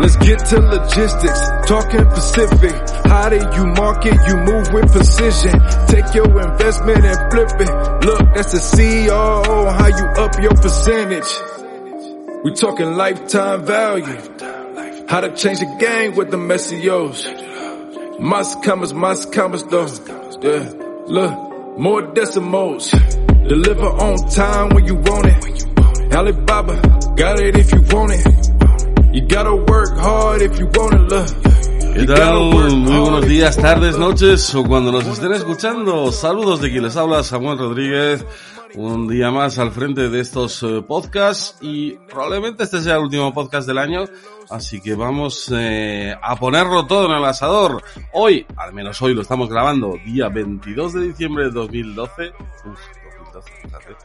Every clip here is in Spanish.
Let's get to logistics, talking Pacific. How do you market? You move with precision. Take your investment and flip it. Look, that's the CEO. How you up your percentage? We talking lifetime value. How to change the game with the SEOs. Más commas, más commas though. Yeah, look, more decimals. Deliver on time when you want it. Alibaba, got it if you want it. You gotta work hard if you want it, look. ¿Qué tal? Muy buenos días, tardes, noches o cuando nos estén escuchando. Saludos de quien les habla, Samuel Rodríguez. Un día más al frente de estos eh, podcasts y probablemente este sea el último podcast del año, así que vamos eh, a ponerlo todo en el asador. Hoy, al menos hoy lo estamos grabando, día 22 de diciembre de 2012. Uf, 2012, fíjate.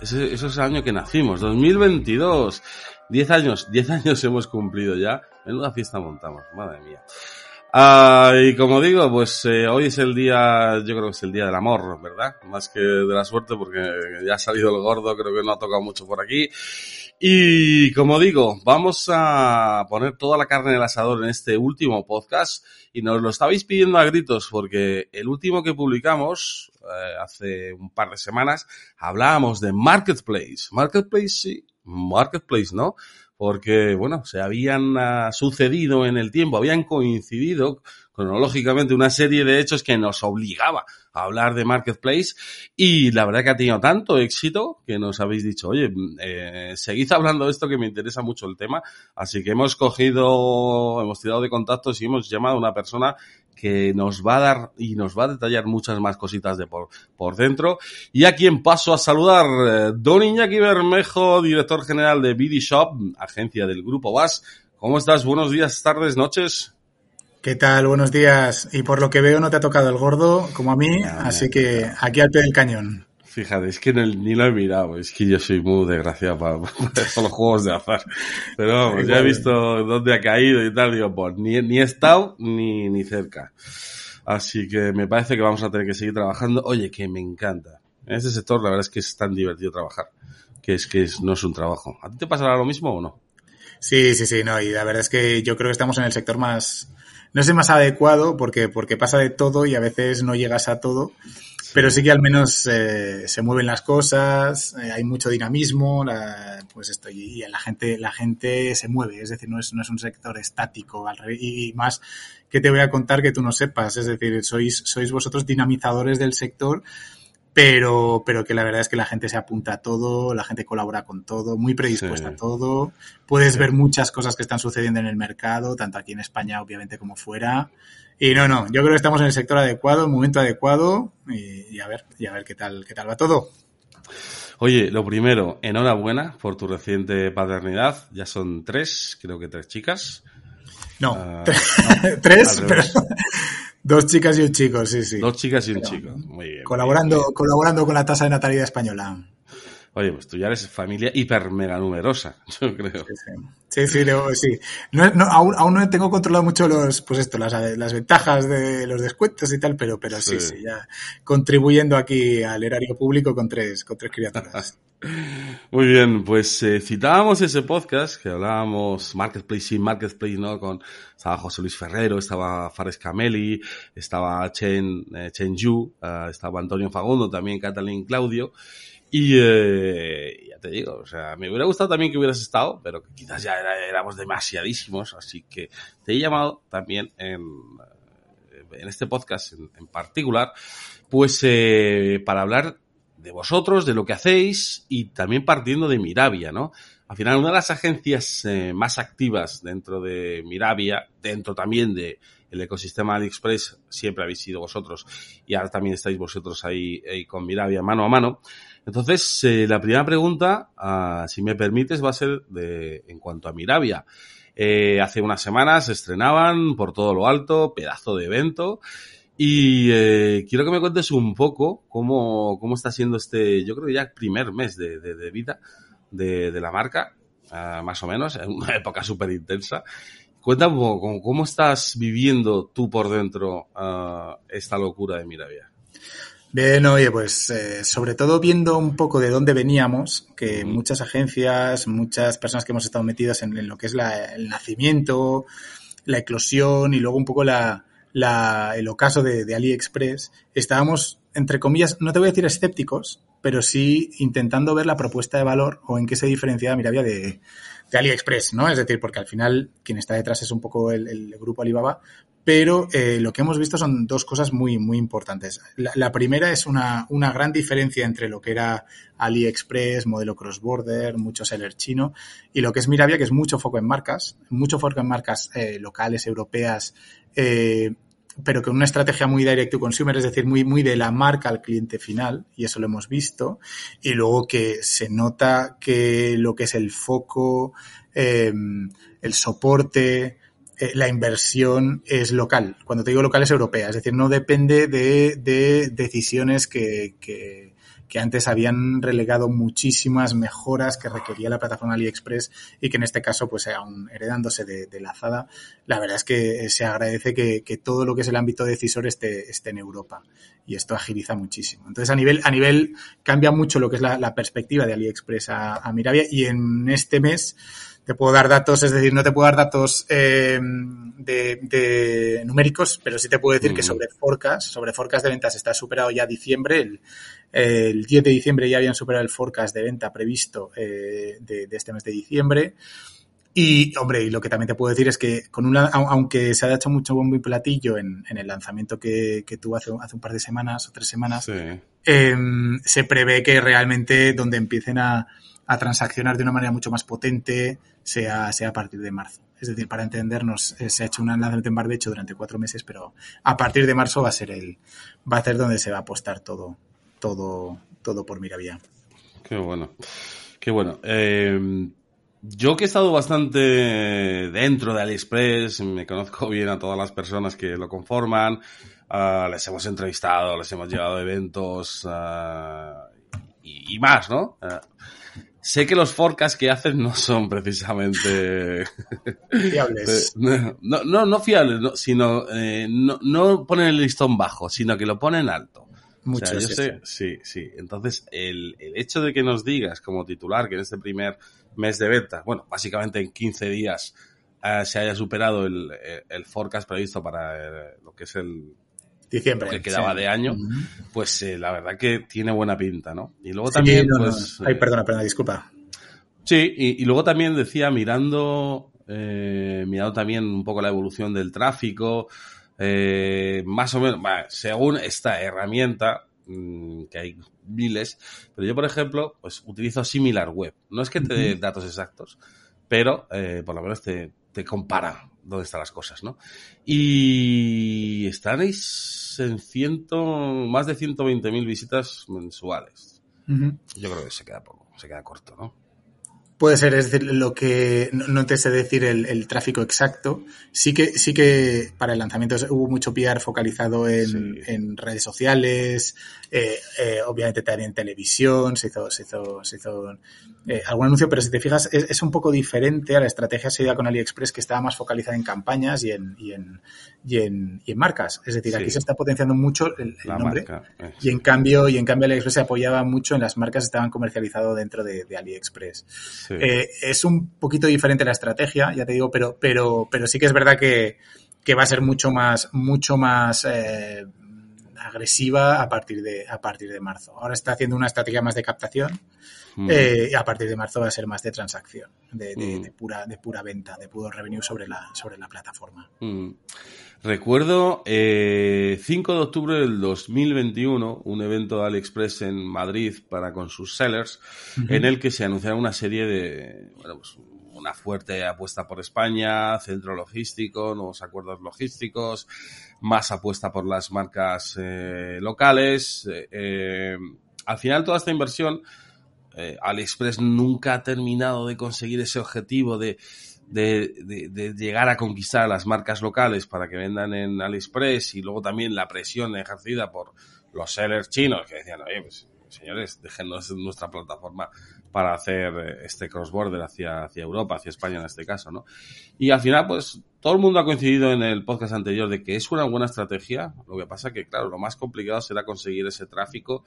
Eso es el año que nacimos, 2022. Diez años, diez años hemos cumplido ya. Menuda fiesta montamos, madre mía. Ah, y como digo, pues eh, hoy es el día, yo creo que es el día del amor, ¿verdad? Más que de la suerte porque ya ha salido el gordo, creo que no ha tocado mucho por aquí. Y como digo, vamos a poner toda la carne en el asador en este último podcast y nos lo estabais pidiendo a gritos porque el último que publicamos eh, hace un par de semanas hablábamos de Marketplace. Marketplace sí, Marketplace, ¿no? Porque, bueno, se habían uh, sucedido en el tiempo, habían coincidido cronológicamente una serie de hechos que nos obligaba a hablar de Marketplace y la verdad que ha tenido tanto éxito que nos habéis dicho, oye, eh, seguid hablando de esto que me interesa mucho el tema, así que hemos cogido, hemos tirado de contactos y hemos llamado a una persona que nos va a dar y nos va a detallar muchas más cositas de por, por dentro. Y a quien paso a saludar, eh, Don Iñaki Bermejo, director general de BD Shop, agencia del Grupo VAS. ¿Cómo estás? Buenos días, tardes, noches. ¿Qué tal? Buenos días. Y por lo que veo no te ha tocado el gordo como a mí, así que aquí al pie del cañón. Fíjate, es que no- ni lo he mirado, es que yo soy muy desgraciado para, para los juegos de azar. Pero vamos, ya he visto dónde ha caído y tal, digo, pues ni, ni he estado ni, ni cerca. Así que me parece que vamos a tener que seguir trabajando. Oye, que me encanta. En este sector la verdad es que es tan divertido trabajar, que es que es- no es un trabajo. ¿A ti te pasará lo mismo o no? Sí, sí, sí, no, y la verdad es que yo creo que estamos en el sector más, no sé, más adecuado porque, porque pasa de todo y a veces no llegas a todo, pero sí que al menos eh, se mueven las cosas, eh, hay mucho dinamismo, la- pues esto, y, y la gente, la gente se mueve, es decir, no es, no es un sector estático, al revés, y, y más que te voy a contar que tú no sepas, es decir, sois, sois vosotros dinamizadores del sector, pero, pero que la verdad es que la gente se apunta a todo, la gente colabora con todo, muy predispuesta Sí. a todo. Puedes Sí. ver muchas cosas que están sucediendo en el mercado, tanto aquí en España, obviamente, como fuera. Y no, no, yo creo que estamos en el sector adecuado, en el momento adecuado, y, y a ver, y a ver qué tal, qué tal va todo. Oye, lo primero, enhorabuena por tu reciente paternidad. Ya son tres, creo que tres chicas. No, Ah, tres, al pero. Dos chicas y un chico, sí, sí. Dos chicas y un chico. Muy bien. Colaborando, muy bien. colaborando con la tasa de natalidad española. Oye, pues tú ya eres familia hiper mega numerosa, yo creo. Sí, sí, sí, sí, luego, sí. No, no, aún, aún no tengo controlado mucho los, pues esto, las, las ventajas de los descuentos y tal, pero, pero sí, Sí. sí, ya contribuyendo aquí al erario público con tres, con tres criaturas. Muy bien, pues eh, citábamos ese podcast que hablábamos Marketplace y Marketplace, ¿no? Con, estaba José Luis Ferrero, estaba Fares Cameli, estaba Chen, eh, Chen Yu, eh, estaba Antonio Fagundo, también Catalín Claudio. Y eh, ya te digo, o sea, me hubiera gustado también que hubieras estado, pero quizás ya era- éramos demasiadísimos, así que te he llamado también en, en este podcast en, en particular, pues eh, para hablar de vosotros, de lo que hacéis y también partiendo de Miravia, ¿no? Al final, una de las agencias eh, más activas dentro de Miravia, dentro también de el ecosistema AliExpress, siempre habéis sido vosotros y ahora también estáis vosotros ahí, ahí con Miravia mano a mano. Entonces, eh, la primera pregunta, ah, si me permites, va a ser de, en cuanto a Miravia. Eh, hace unas semanas se estrenaban por todo lo alto, pedazo de evento. Y eh, quiero que me cuentes un poco cómo, cómo está siendo este, yo creo ya primer mes de, de, de vida de, de la marca, ah, más o menos, en una época súper intensa. Cuéntame ¿cómo, cómo estás viviendo tú por dentro ah, esta locura de Miravia? Bien, oye, pues eh, sobre todo viendo un poco de dónde veníamos, que muchas agencias, muchas personas que hemos estado metidas en, en lo que es la- el nacimiento, la eclosión y luego un poco la, la- el ocaso de, de AliExpress, estábamos, entre comillas, no te voy a decir escépticos, pero sí intentando ver la propuesta de valor o en qué se diferenciaba Miravia de, de AliExpress, ¿no? Es decir, porque al final quien está detrás es un poco el, el grupo Alibaba, pero eh, lo que hemos visto son dos cosas muy, muy importantes. La, primera es una, una gran diferencia entre lo que era AliExpress, modelo cross-border, mucho seller chino, y lo que es Miravia, que es mucho foco en marcas, mucho foco en marcas eh, locales, europeas, eh, pero con una estrategia muy direct to consumer, es decir, muy, muy de la marca al cliente final, y eso lo hemos visto, y luego que se nota que lo que es el foco, eh, el soporte, eh, la inversión es local. Cuando te digo local es europea, es decir, no depende de, de decisiones que, que, antes habían relegado muchísimas mejoras que requería la plataforma AliExpress y que en este caso, pues aún heredándose de, de la Zada, la verdad es que se agradece que, que, todo lo que es el ámbito decisor esté, esté en Europa y esto agiliza muchísimo. Entonces, a nivel, a nivel cambia mucho lo que es la, la perspectiva de AliExpress a, a Miravia y en este mes te puedo dar datos, es decir, no te puedo dar datos eh, de, de, numéricos, pero sí te puedo decir mm. que sobre forecast, sobre forecast de ventas está superado ya diciembre, el, el 10 de diciembre ya habían superado el forecast de venta previsto eh, de, de, este mes de diciembre. Y, hombre, y lo que también te puedo decir es que con una, aunque se ha hecho mucho bombo y platillo en, en el lanzamiento que, que, tuvo hace, hace un par de semanas o tres semanas, sí. eh, se prevé que realmente donde empiecen a, a transaccionar de una manera mucho más potente sea, sea a partir de marzo. Es decir, para entendernos, eh, se ha hecho un lanzamiento en barbecho durante cuatro meses, pero a partir de marzo va a ser el, va a ser donde se va a apostar todo, todo, todo por Miravía. Qué bueno, qué bueno. Eh, yo que he estado bastante dentro de AliExpress, me conozco bien a todas las personas que lo conforman, uh, les hemos entrevistado, les hemos llevado a eventos uh, y, más, ¿no? Uh, sé que los forecasts que hacen no son precisamente fiables. no, no, no fiables, no, sino eh, no, no ponen el listón bajo, sino que lo ponen alto. Muchos, o sea, yo sé, sí, sí. Entonces, el, el, hecho de que nos digas como titular que en este primer mes de venta, bueno, básicamente en 15 días uh, se haya superado el, el, forecast previsto para el, lo que es el diciembre lo que quedaba sí. de año, uh -huh. pues eh, la verdad que tiene buena pinta, ¿no? Y luego sí, también, no, pues... no. Ay, perdona, perdona, disculpa. Sí, y, y luego también decía, mirando, eh, mirando también un poco la evolución del tráfico, eh, más o menos, bueno, según esta herramienta, mmm, que hay miles, pero yo, por ejemplo, pues utilizo Similar Web. No es que te dé datos exactos, pero eh, por lo menos te, te, compara dónde están las cosas, ¿no? Y estaréis en ciento, más de 120.000 visitas mensuales. Uh -huh. Yo creo que se queda poco, se queda corto, ¿no? Puede ser, es decir, lo que no, te sé decir el, el, tráfico exacto. Sí que, sí que para el lanzamiento hubo mucho PR focalizado en, sí. en redes sociales, eh, eh, obviamente también en televisión, se hizo, se hizo, se hizo eh, algún anuncio, pero si te fijas es, es, un poco diferente a la estrategia seguida con AliExpress que estaba más focalizada en campañas y en, y en, y en, y en marcas. Es decir, sí. aquí se está potenciando mucho el, el nombre marca, eh, y en cambio, y en cambio AliExpress se apoyaba mucho en las marcas que estaban comercializadas dentro de, de AliExpress. Eh, es un poquito diferente la estrategia, ya te digo, pero, pero, pero sí que es verdad que, que va a ser mucho más, mucho más eh, agresiva a partir de a partir de marzo. Ahora está haciendo una estrategia más de captación Mm. eh, y a partir de marzo va a ser más de transacción, de, de- Mm. de pura de pura venta, de puro revenue sobre la sobre la plataforma. Mm. Recuerdo eh, 5 de octubre del 2021, un evento de AliExpress en Madrid para con sus sellers, en el que se anunciaron una serie de, bueno, pues una fuerte apuesta por España, centro logístico, nuevos acuerdos logísticos, más apuesta por las marcas eh, locales. eh, al final toda esta inversión, eh, AliExpress nunca ha terminado de conseguir ese objetivo de de, de- de llegar a conquistar a las marcas locales para que vendan en AliExpress y luego también la presión ejercida por los sellers chinos que decían, oye, pues señores, déjenos nuestra plataforma para hacer eh, este cross-border hacia, hacia Europa, hacia España en este caso, ¿no? Y al final, pues, todo el mundo ha coincidido en el podcast anterior de que es una buena estrategia. Lo que pasa que, claro, lo más complicado será conseguir ese tráfico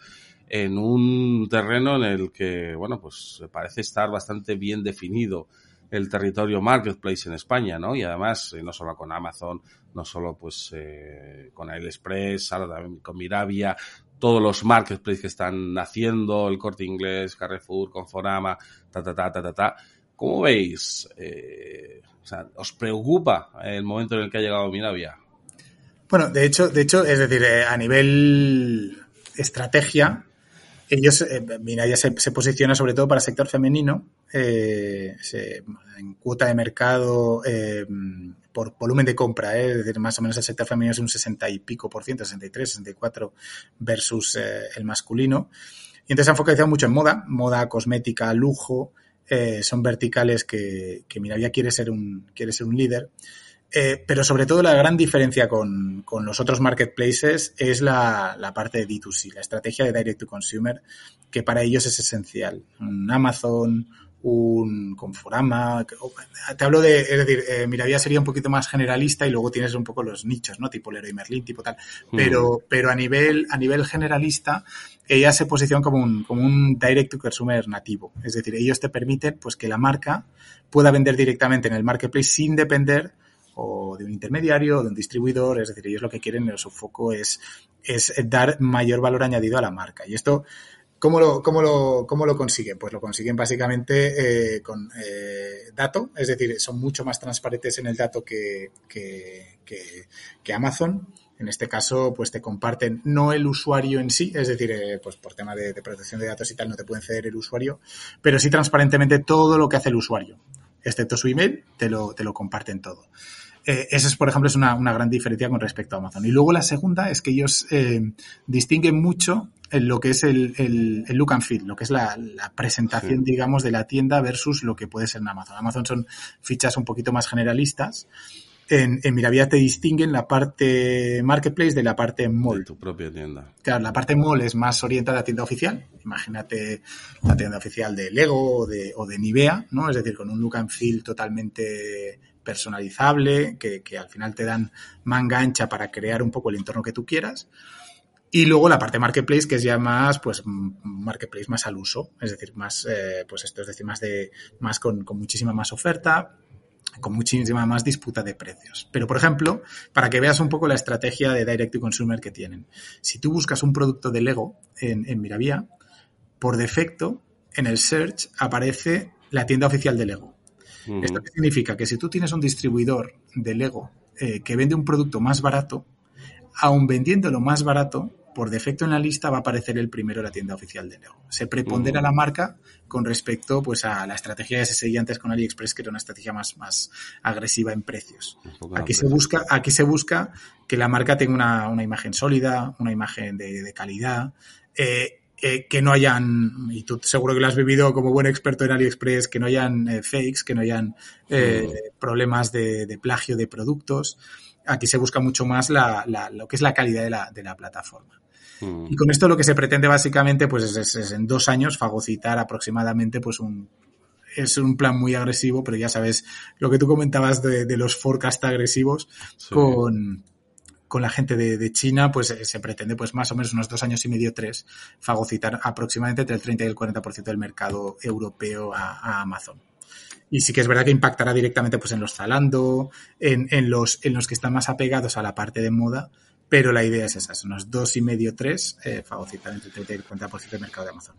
en un terreno en el que, bueno, pues parece estar bastante bien definido el territorio marketplace en España, ¿no? Y además, eh, no solo con Amazon, no solo pues eh, con AliExpress, ahora también con Mirabia, todos los marketplaces que están naciendo, el Corte Inglés, Carrefour, Conforama, ta, ta, ta, ta, ta, ta. ¿Cómo veis? Eh, o sea, ¿os preocupa el momento en el que ha llegado Mirabia? Bueno, de hecho, de hecho, es decir, eh, a nivel estrategia, ellos, eh, se, se posiciona sobre todo para el sector femenino, eh, en cuota de mercado eh, por volumen de compra, eh, es decir, más o menos el sector femenino es un 60 y pico por ciento, 63, 64 versus eh, el masculino. Y entonces han focalizado mucho en moda, moda, cosmética, lujo, eh, son verticales que, que quiere ser un, quiere ser un líder. Eh, pero sobre todo la gran diferencia con, con los otros marketplaces es la, la parte de D2C, la estrategia de Direct to Consumer, que para ellos es esencial. Un Amazon, un Conforama, que- o- te hablo de, es decir, eh, Miravía sería un poquito más generalista y luego tienes un poco los nichos, ¿no? Tipo Leroy Merlin, tipo tal. Pero, pero a nivel, a nivel generalista, ella se posiciona como un, como un direct to consumer nativo. Es decir, ellos te permiten, pues, que la marca pueda vender directamente en el marketplace sin depender o de un intermediario o de un distribuidor, es decir, ellos lo que quieren, su foco es, es dar mayor valor añadido a la marca. Y esto, ¿cómo lo, cómo lo, cómo lo consiguen? Pues lo consiguen básicamente eh, con eh, dato, es decir, son mucho más transparentes en el dato que, que, que, que Amazon. En este caso, pues te comparten no el usuario en sí, es decir, eh, pues por tema de, de protección de datos y tal, no te pueden ceder el usuario, pero sí transparentemente todo lo que hace el usuario, excepto su email, te lo, te lo comparten todo. Eh, esa es, por ejemplo, es una, una, gran diferencia con respecto a Amazon. Y luego la segunda es que ellos eh, distinguen mucho en lo que es el, el, el, look and feel, lo que es la, la presentación, sí. digamos, de la tienda versus lo que puede ser en Amazon. Amazon son fichas un poquito más generalistas. En, en Miravía te distinguen la parte marketplace de la parte mall. De tu propia tienda. Claro, la parte mall es más orientada a tienda oficial. Imagínate la tienda oficial de Lego o de, o de Nivea, ¿no? Es decir, con un look and feel totalmente personalizable, que, que, al final te dan manga ancha para crear un poco el entorno que tú quieras. Y luego la parte marketplace, que es ya más, pues, marketplace más al uso, es decir, más, eh, pues esto es decir, más de, más con, muchísima más oferta, con muchísima más disputa de precios. Pero, por ejemplo, para que veas un poco la estrategia de Direct to Consumer que tienen. Si tú buscas un producto de Lego en, en Miravía, por defecto, en el search aparece la tienda oficial de Lego. Uh -huh. ¿Esto qué significa? Que si tú tienes un distribuidor de Lego eh, que vende un producto más barato, aun vendiéndolo más barato, por defecto en la lista va a aparecer el primero la tienda oficial de Lego. Se prepondera uh -huh. la marca con respecto pues, a la estrategia que se seguía antes con AliExpress, que era una estrategia más, más agresiva en precios. Aquí se, busca, aquí se busca que la marca tenga una, una imagen sólida, una imagen de, de calidad, eh, eh, que no hayan, y tú seguro que lo has vivido como buen experto en AliExpress, que no hayan eh, fakes, que no hayan uh-huh. problemas de, de plagio de productos. Aquí se busca mucho más la, la, lo que es la calidad de la, de la plataforma. Mm. Y con esto lo que se pretende básicamente pues es, es, es, en dos años fagocitar aproximadamente pues un es un plan muy agresivo, pero ya sabes lo que tú comentabas de, de los forecast agresivos sí. con, con la gente de, de China, pues eh, se pretende pues más o menos unos dos años y medio, tres, fagocitar aproximadamente entre el 30 y el 40% del mercado europeo a, a Amazon. Y sí que es verdad que impactará directamente pues en los Zalando, en, en, los, en los que están más apegados a la parte de moda, pero la idea es esa, son unos dos y medio, tres, eh, fagocitar entre el 30 y el 50% del mercado de Amazon.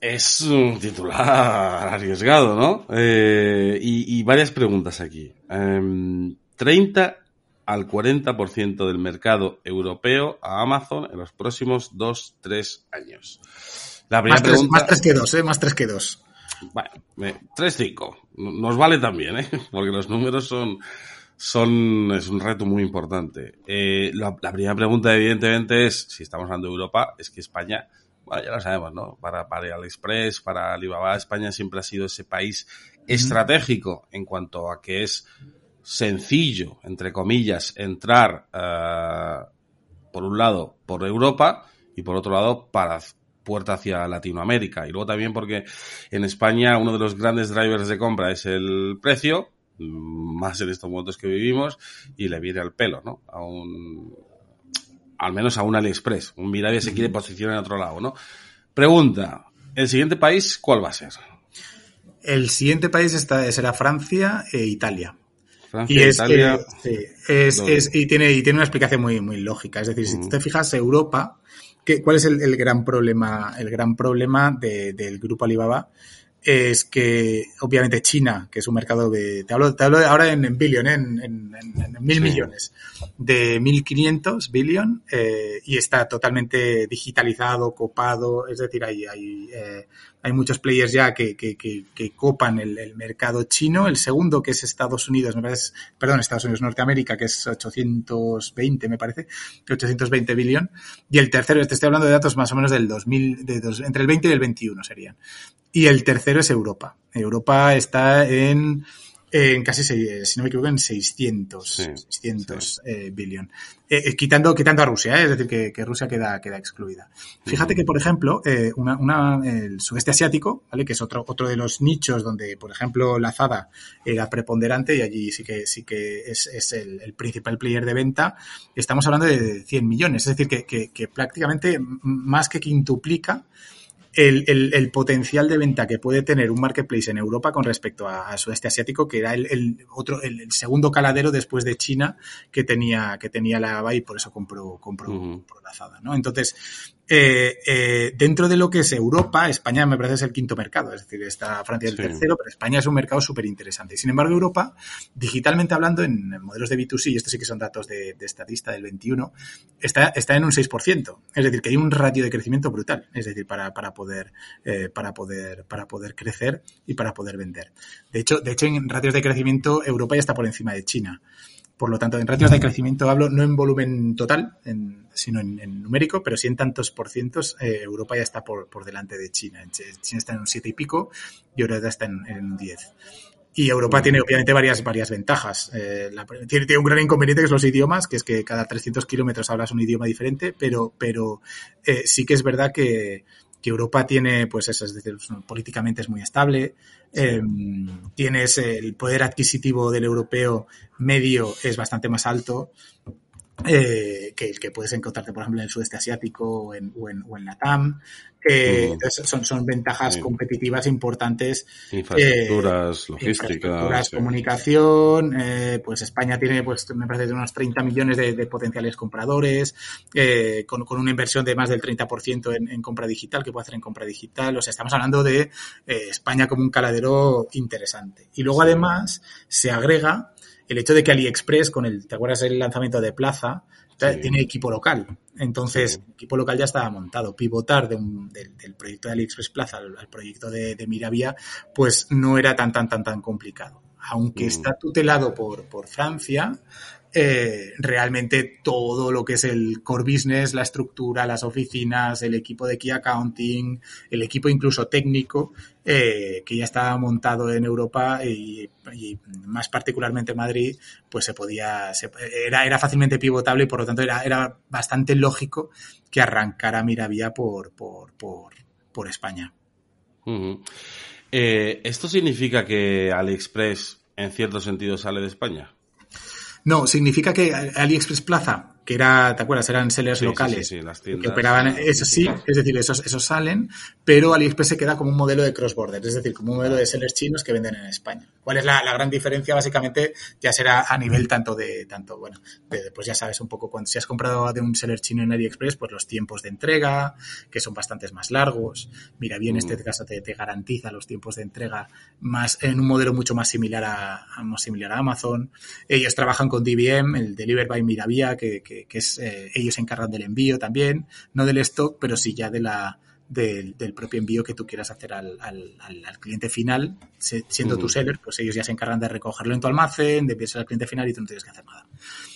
Es un titular arriesgado, ¿no? Eh, y, y, varias preguntas aquí. Eh, 30 al 40% del mercado europeo a Amazon en los próximos 2-3 años. La primera más, pregunta... más 3 que 2, ¿eh? Más 3 que 2. Bueno, 3-5. Nos vale también, ¿eh? Porque los números son, son, es un reto muy importante. Eh, la, la, primera pregunta, evidentemente, es, si estamos hablando de Europa, es que España, bueno, ya lo sabemos, ¿no? Para, para AliExpress, para Alibaba, España siempre ha sido ese país estratégico en cuanto a que es sencillo, entre comillas, entrar, uh, por un lado, por Europa y por otro lado, para puerta hacia Latinoamérica. Y luego también porque en España uno de los grandes drivers de compra es el precio, más en estos momentos que vivimos, y le viene al pelo, ¿no? A un, al menos a un AliExpress. Un Mirabia se quiere posicionar en otro lado, ¿no? Pregunta, ¿el siguiente país cuál va a ser? El siguiente país está, será Francia e Italia. Francia, y es Italia, sí, es, es, y, tiene, y tiene una explicación muy, muy lógica. Es decir, si tú te fijas, Europa, ¿qué, ¿cuál es el, el, gran problema, el gran problema de, del grupo Alibaba? Es que, obviamente, China, que es un mercado de. Te hablo, te hablo ahora en, en billion, ¿eh? en, en, en, mil sí. millones. De 1.500 billion, eh, y está totalmente digitalizado, copado. Es decir, hay, hay eh, hay muchos players ya que, que, que, que copan el, el, mercado chino. El segundo, que es Estados Unidos, me parece, perdón, Estados Unidos, Norteamérica, que es 820, me parece, 820 billón. Y el tercero, te estoy hablando de datos más o menos del 2000, de dos, entre el 20 y el 21 serían. Y el tercero es Europa. Europa está en en casi, si no me equivoco, en 600, sí, 600 sí. Eh, billón. Eh, quitando, quitando a Rusia, ¿eh? es decir, que, que, Rusia queda, queda excluida. Fíjate que, por ejemplo, eh, una, una, el sudeste asiático, ¿vale? que es otro, otro de los nichos donde, por ejemplo, la Zada era preponderante y allí sí que, sí que es, es el, el, principal player de venta, estamos hablando de 100 millones, es decir, que, que, que prácticamente más que quintuplica el, el, el, potencial de venta que puede tener un marketplace en Europa con respecto a, a sudeste asiático, que era el, el otro, el, segundo caladero después de China que tenía, que tenía la ABA y por eso compró, compró, uh -huh. compró la Zada, ¿no? Entonces, eh, eh, dentro de lo que es Europa, España me parece es el quinto mercado, es decir, está Francia el sí. tercero, pero España es un mercado súper interesante. Sin embargo, Europa, digitalmente hablando, en modelos de B2C, y estos sí que son datos de, de estadista del 21, está, está en un 6%. Es decir, que hay un ratio de crecimiento brutal, es decir, para, para poder, eh, para poder, para poder crecer y para poder vender. De hecho, de hecho, en ratios de crecimiento, Europa ya está por encima de China. Por lo tanto, en ratios de crecimiento hablo no en volumen total, en, sino en, en, numérico, pero sí en tantos por cientos, eh, Europa ya está por, por, delante de China. China está en un 7 y pico y Europa está en, en un 10. Y Europa tiene obviamente varias, varias ventajas. Eh, la, tiene, tiene, un gran inconveniente que es los idiomas, que es que cada 300 kilómetros hablas un idioma diferente, pero, pero eh, sí que es verdad que, que Europa tiene, pues eso, es decir, políticamente es muy estable, eh, tienes el poder adquisitivo del europeo medio es bastante más alto eh, que que puedes encontrarte, por ejemplo, en el sudeste asiático o en, o en, o en la TAM. Eh, mm. Entonces son, son ventajas sí. competitivas importantes. Infraestructuras, eh, logística. Infraestructuras, sí. comunicación. Eh, pues España tiene, pues me parece, de unos 30 millones de, de potenciales compradores, eh, con, con, una inversión de más del 30% en, en, compra digital, que puede hacer en compra digital. O sea, estamos hablando de eh, España como un caladero interesante. Y luego, sí. además, se agrega el hecho de que AliExpress, con el, ¿te acuerdas el lanzamiento de Plaza? Sí. Tiene equipo local. Entonces, sí. equipo local ya estaba montado. Pivotar de un, del, del, proyecto de AliExpress Plaza al, al proyecto de, de, Miravia, pues no era tan, tan, tan, tan complicado. Aunque mm. está tutelado por, por Francia, eh, realmente todo lo que es el core business, la estructura, las oficinas, el equipo de Key Accounting, el equipo incluso técnico, eh, que ya estaba montado en Europa y, más particularmente en Madrid, pues se podía, era, era fácilmente pivotable y por lo tanto era, era bastante lógico que arrancara Miravía por, por, por, por España. Eh, ¿Esto significa que AliExpress en cierto sentido sale de España? No, significa que AliExpress Plaza que era, ¿te acuerdas? Eran sellers Sí, locales sí, sí, las que operaban, eso sí, es decir, esos, esos salen, pero AliExpress se queda como un modelo de cross-border, es decir, como un modelo de sellers chinos que venden en España. ¿Cuál es la, la gran diferencia? Básicamente, ya será a nivel tanto de, tanto, bueno, de- pues ya sabes un poco, cuando si has comprado de un seller chino en AliExpress, pues los tiempos de entrega, que son bastantes más largos. Mira, bien, en este caso te, te garantiza los tiempos de entrega más, en un modelo mucho más similar a, más similar a Amazon. Ellos trabajan con DBM, el Deliver by Miravía, que, que, que es, eh, ellos se encargan del envío también, no del stock, pero sí ya de la, del, del propio envío que tú quieras hacer al, al, cliente final, se- siendo tu Ujú. seller, pues ellos ya se encargan de recogerlo en tu almacén, de enviárselo al cliente final y tú no tienes que hacer nada.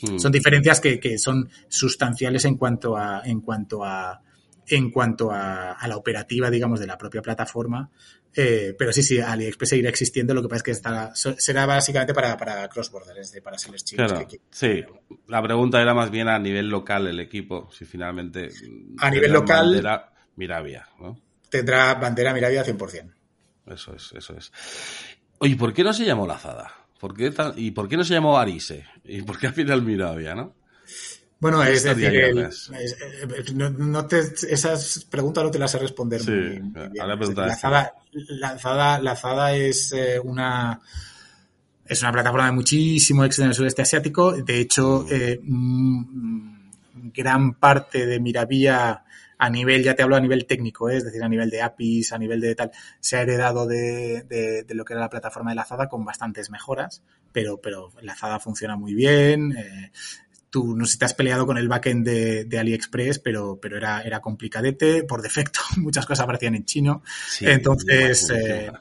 Mm. Son diferencias que, que son sustanciales en cuanto a, en cuanto a, en cuanto a, a la operativa, digamos, de la propia plataforma. Eh, pero sí, sí, AliExpress seguirá existiendo, lo que pasa es que estará, será básicamente para, para cross-border, es decir, para sellers chinos. Claro, que- que- sí. La pregunta era más bien a nivel local el equipo, si finalmente... A nivel local- bandera Miravia, ¿no? tendrá bandera Miravia 100%. Eso es, eso es. Oye, ¿por qué no se llamó Lazada? ¿Por qué tan- ¿Y por qué no se llamó Arise? ¿Y por qué al final Miravia, no? Bueno, ¿Qué es decir, el- es- eh, no, no te, esas preguntas no te las sé responder Sí, muy, bien. ahora Lazada, Lazada es eh, una es una plataforma de muchísimo éxito en el sudeste asiático. De hecho, eh, mm, gran parte de Miravía a nivel, ya te hablo a nivel técnico, ¿eh? es decir, a nivel de APIs, a nivel de tal, se ha heredado de, de- de lo que era la plataforma de Lazada con bastantes mejoras, pero, pero Lazada funciona muy bien. eh, tú no sé si te has peleado con el backend de, de AliExpress, pero, pero era, era complicadete. Por defecto, muchas cosas aparecían en chino. Sí, Entonces, eh,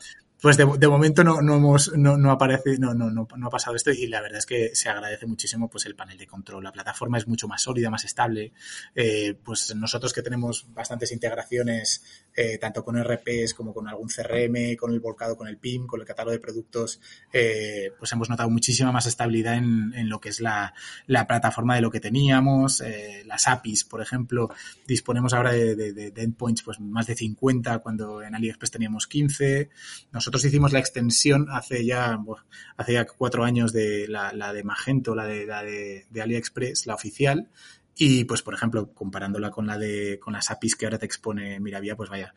pues de, de momento no, no hemos, no, no aparece, no, no, no, no ha pasado esto y la verdad es que se agradece muchísimo pues el panel de control. La plataforma es mucho más sólida, más estable. Eh, pues nosotros que tenemos bastantes integraciones, eh, tanto con RPs como con algún CRM, con el volcado, con el PIM, con el catálogo de productos, eh, pues hemos notado muchísima más estabilidad en, en lo que es la, la plataforma de lo que teníamos. Eh, las APIs, por ejemplo, disponemos ahora de, de, de- endpoints pues más de 50 cuando en AliExpress teníamos 15. Nosotros hicimos la extensión hace ya, buah, hace ya cuatro años de la, la de Magento, la de, la de, de AliExpress, la oficial. Y pues, por ejemplo, comparándola con la de con las APIs que ahora te expone Miravía, pues vaya,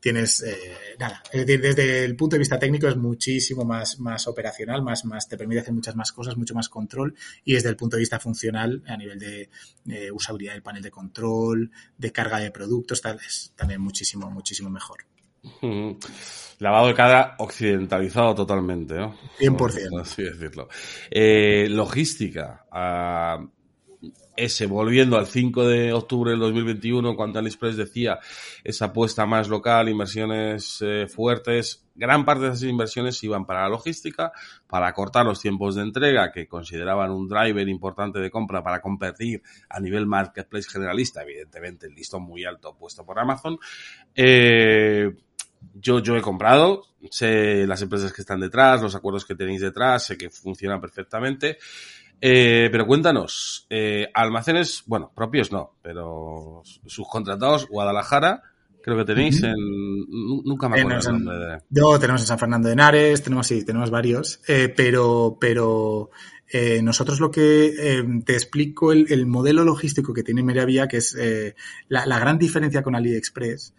tienes eh, nada. Es decir, desde el punto de vista técnico es muchísimo más, más operacional, más, más, te permite hacer muchas más cosas, mucho más control. Y desde el punto de vista funcional, a nivel de eh, usabilidad del panel de control, de carga de productos, tal, es también muchísimo, muchísimo mejor. Lavado de cara occidentalizado totalmente, ¿no? 100%. Por así decirlo. Eh, logística. ah, ese, volviendo al 5 de octubre del 2021, cuando AliExpress decía esa apuesta más local, inversiones eh, fuertes, gran parte de esas inversiones iban para la logística, para acortar los tiempos de entrega, que consideraban un driver importante de compra para competir a nivel marketplace generalista, evidentemente el listón muy alto puesto por Amazon. Eh, yo, yo he comprado, sé las empresas que están detrás, los acuerdos que tenéis detrás, sé que funcionan perfectamente. Eh, pero cuéntanos, eh, almacenes, bueno, propios no, pero subcontratados, Guadalajara, creo que tenéis en... nu- Nunca me acuerdo en- nombre de... Yo tenemos en San Fernando de Henares, tenemos sí, tenemos varios, eh, pero, pero eh, nosotros lo que eh, te explico el, el modelo logístico que tiene Miravía, que es eh, la, la gran diferencia con AliExpress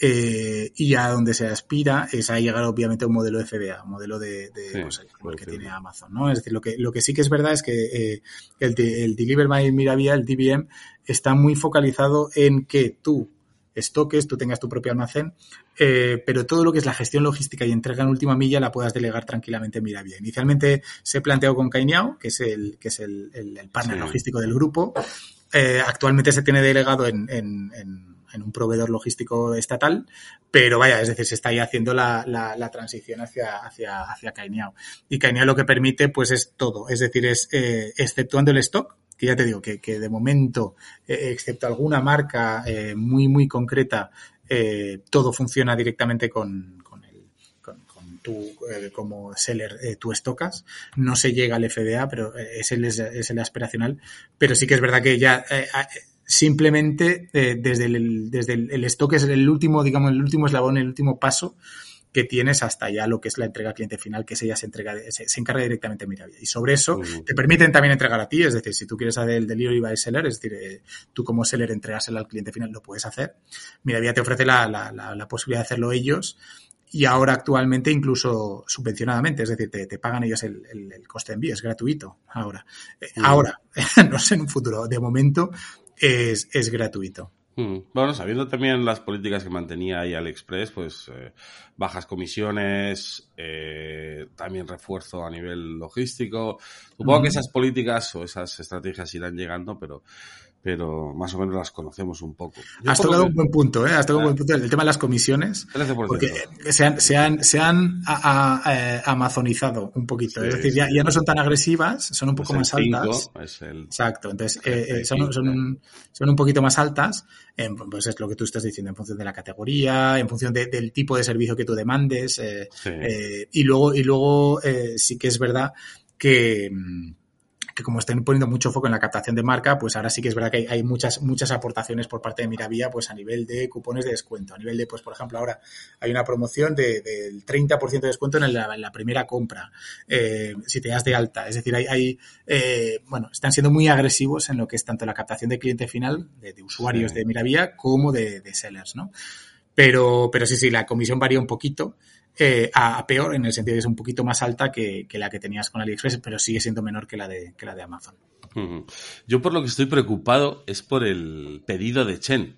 eh, y a donde se aspira es a llegar obviamente a un modelo de FBA, un modelo de, de, Sí, pues, como el que tiene Amazon, ¿no? Es decir, lo que, lo que sí que es verdad es que eh, el, el Deliver by Miravía, el DBM, está muy focalizado en que tú estoques, tú tengas tu propio almacén, eh, pero todo lo que es la gestión logística y entrega en última milla la puedas delegar tranquilamente en Miravía. Inicialmente se planteó con Cainiao, que es el, que es el, el- el partner Sí. logístico del grupo. Eh, actualmente se tiene delegado en, en- en- en un proveedor logístico estatal, pero vaya, es decir, se está ahí haciendo la, la- transición hacia, hacia, hacia Cainiao. Y Cainiao lo que permite, pues es todo, es decir, es eh, exceptuando el stock, que ya te digo que, que de momento, eh, excepto alguna marca eh, muy, muy concreta, todo funciona directamente con, con tu, eh, como seller, tú estocas. No se llega al FDA, pero eh, es el, es el aspiracional. Pero sí que es verdad que ya simplemente eh, desde, el, desde el, el stock es el último, digamos, el último eslabón, el último paso que tienes hasta ya lo que es la entrega al cliente final, que ese ya se entrega, se, se encarga directamente Miravia. Y sobre eso Mm. te permiten también entregar a ti, es decir, si tú quieres hacer el delivery by seller, es decir, eh, tú como seller entregárselo al cliente final, lo puedes hacer. Miravia te ofrece la, la, la, la posibilidad de hacerlo ellos y ahora actualmente incluso subvencionadamente, es decir, te, te pagan ellos el, el, el, coste de envío, es gratuito ahora. Eh, Mm. Ahora, no sé en un futuro, de momento es, es gratuito. Mm. Bueno, sabiendo también las políticas que mantenía ahí AliExpress, pues eh, bajas comisiones, eh, también refuerzo a nivel logístico. Supongo que esas políticas o esas estrategias irán llegando, pero, pero más o menos las conocemos un poco. Yo Has tocado que- un buen punto, ¿eh? Has tocado un buen punto. El tema de las comisiones, 13%. porque se han, se han, se han a- a- eh, amazonizado un poquito. Sí, es decir, ya, no son tan agresivas, son un poco más el cinco, altas. es el Exacto, entonces eh, eh, son, son, un, son un poquito más altas, pues es lo que tú estás diciendo, en función de la categoría, en función de- del tipo de servicio que tú demandes, eh, sí. y luego, y luego sí que es verdad que, mm, que como están poniendo mucho foco en la captación de marca, pues ahora sí que es verdad que hay, hay muchas, muchas aportaciones por parte de Miravía, pues a nivel de cupones de descuento, a nivel de, pues por ejemplo, ahora hay una promoción de, del 30% de descuento en la, en la primera compra, eh, si te das de alta. Es decir, hay, hay eh, bueno, están siendo muy agresivos en lo que es tanto la captación de cliente final, de, de usuarios Sí. de Miravía, como de, de sellers, ¿no? Pero, pero sí, sí, la comisión varía un poquito eh, a, peor, en el sentido de que es un poquito más alta que, que la que tenías con AliExpress, pero sigue siendo menor que la de, que la de Amazon. Yo por lo que estoy preocupado es por el pedido de Chen.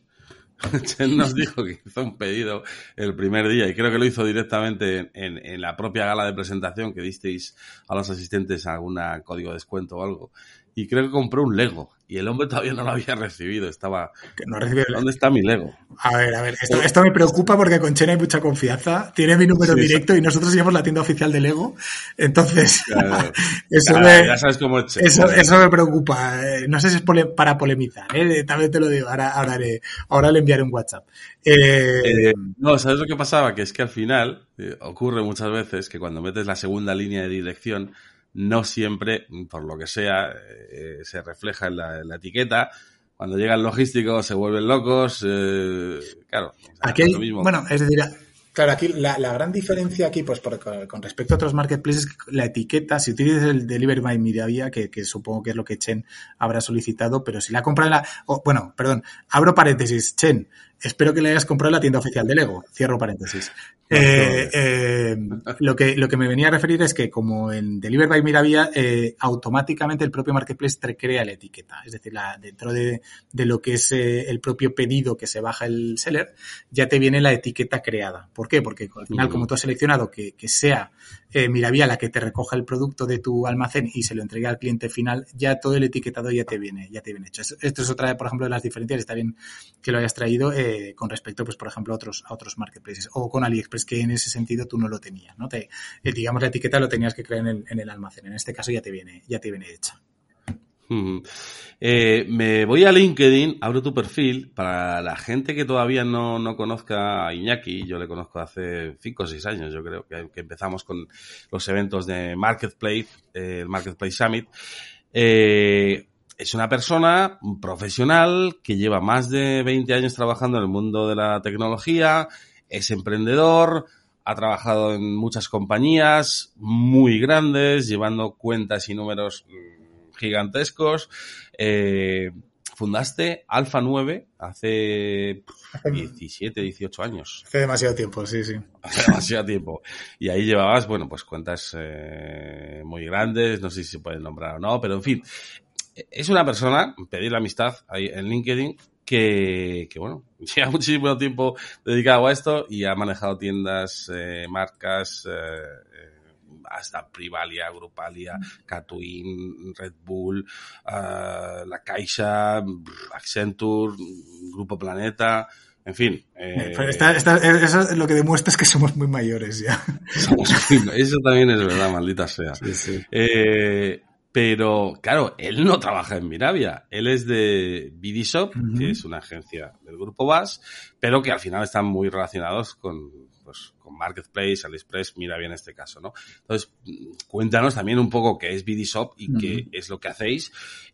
Chen nos dijo que hizo un pedido el primer día y creo que lo hizo directamente en, en- en la propia gala de presentación que disteis a los asistentes algún código de descuento o algo. Y creo que compró un Lego y el hombre todavía no lo había recibido. Estaba, Que no recibe- ¿dónde está mi Lego? A ver, a ver, esto, esto me preocupa porque con Chen hay mucha confianza. Tiene mi número Sí, directo y nosotros llevamos la tienda oficial de Lego. Entonces, Claro. eso, me, ya sabes cómo es Chen. eso, me preocupa. Eh, No sé si es pole- para polemizar, ¿eh? también te lo digo. Ahora, ahora, le enviaré un WhatsApp. Eh, Eh, no, ¿sabes lo que pasaba? Que es que al final ocurre muchas veces que cuando metes la segunda línea de dirección, no siempre, por lo que sea, eh, se refleja en la, en la etiqueta. Cuando llega el logístico se vuelven locos. eh, claro, o sea, Aquí hay, lo mismo. bueno, es decir, claro, aquí la, la gran diferencia aquí, pues por- con, respecto a otros marketplaces, es que la etiqueta, si utilizas el Delivery by Miravia, que, que supongo que es lo que Chen habrá solicitado, pero si la compra en la, bueno, perdón, abro paréntesis, Chen, espero que le hayas comprado en la tienda oficial de Lego, cierro paréntesis. Eh, eh, lo, que, lo que me venía a referir es que como en Deliver by Miravia, eh, automáticamente el propio marketplace te crea la etiqueta. Es decir, la, dentro de, de lo que es eh, el propio pedido que se baja el seller, ya te viene la etiqueta creada. ¿Por qué? Porque al final, como tú has seleccionado que, que sea eh, Miravia la que te recoja el producto de tu almacén y se lo entregue al cliente final, ya todo el etiquetado ya te viene, ya te viene hecho. Esto esto es otra, por ejemplo, de las diferencias. Está bien que lo hayas traído eh, con respecto, pues, por ejemplo, a otros, a otros marketplaces o con AliExpress, que en ese sentido tú no lo tenías, ¿no? Te, eh, digamos, la etiqueta lo tenías que crear en el, en el almacén. En este caso ya te viene, ya te viene hecha. Eh, me voy a LinkedIn, abro tu perfil. Para la gente que todavía no, no conozca a Iñaki, yo le conozco hace 5 o 6 años, yo creo, que, que empezamos con los eventos de Marketplace, eh, el Marketplace Summit. Eh, es una persona un profesional que lleva más de 20 años trabajando en el mundo de la tecnología, es emprendedor, ha trabajado en muchas compañías muy grandes, llevando cuentas y números mm, gigantescos. Eh, fundaste Alfa 9 hace pff, 17, 18 años. Hace demasiado tiempo, sí, sí. Hace demasiado tiempo. Y ahí llevabas, bueno, pues cuentas eh, muy grandes, no sé si se pueden nombrar o no, pero en fin. Es una persona, pedir la amistad ahí en LinkedIn, que, que bueno, lleva muchísimo tiempo dedicado a esto y ha manejado tiendas, eh, marcas, eh, hasta Privalia, Grupalia, Catwin, Red Bull, uh, La Caixa, Accenture, Grupo Planeta, en fin. Eh, esta, esta, eso lo que demuestra es que somos muy mayores ya. Somos, eso también es verdad, maldita sea. Sí, sí. Eh, pero, claro, él no trabaja en Miravia. Él es de Ujú. que es una agencia del grupo VAS, pero que al final están muy relacionados con, pues con Marketplace, AliExpress, mira bien este caso, ¿no? Entonces, cuéntanos también un poco qué es BDShop y qué es lo que hacéis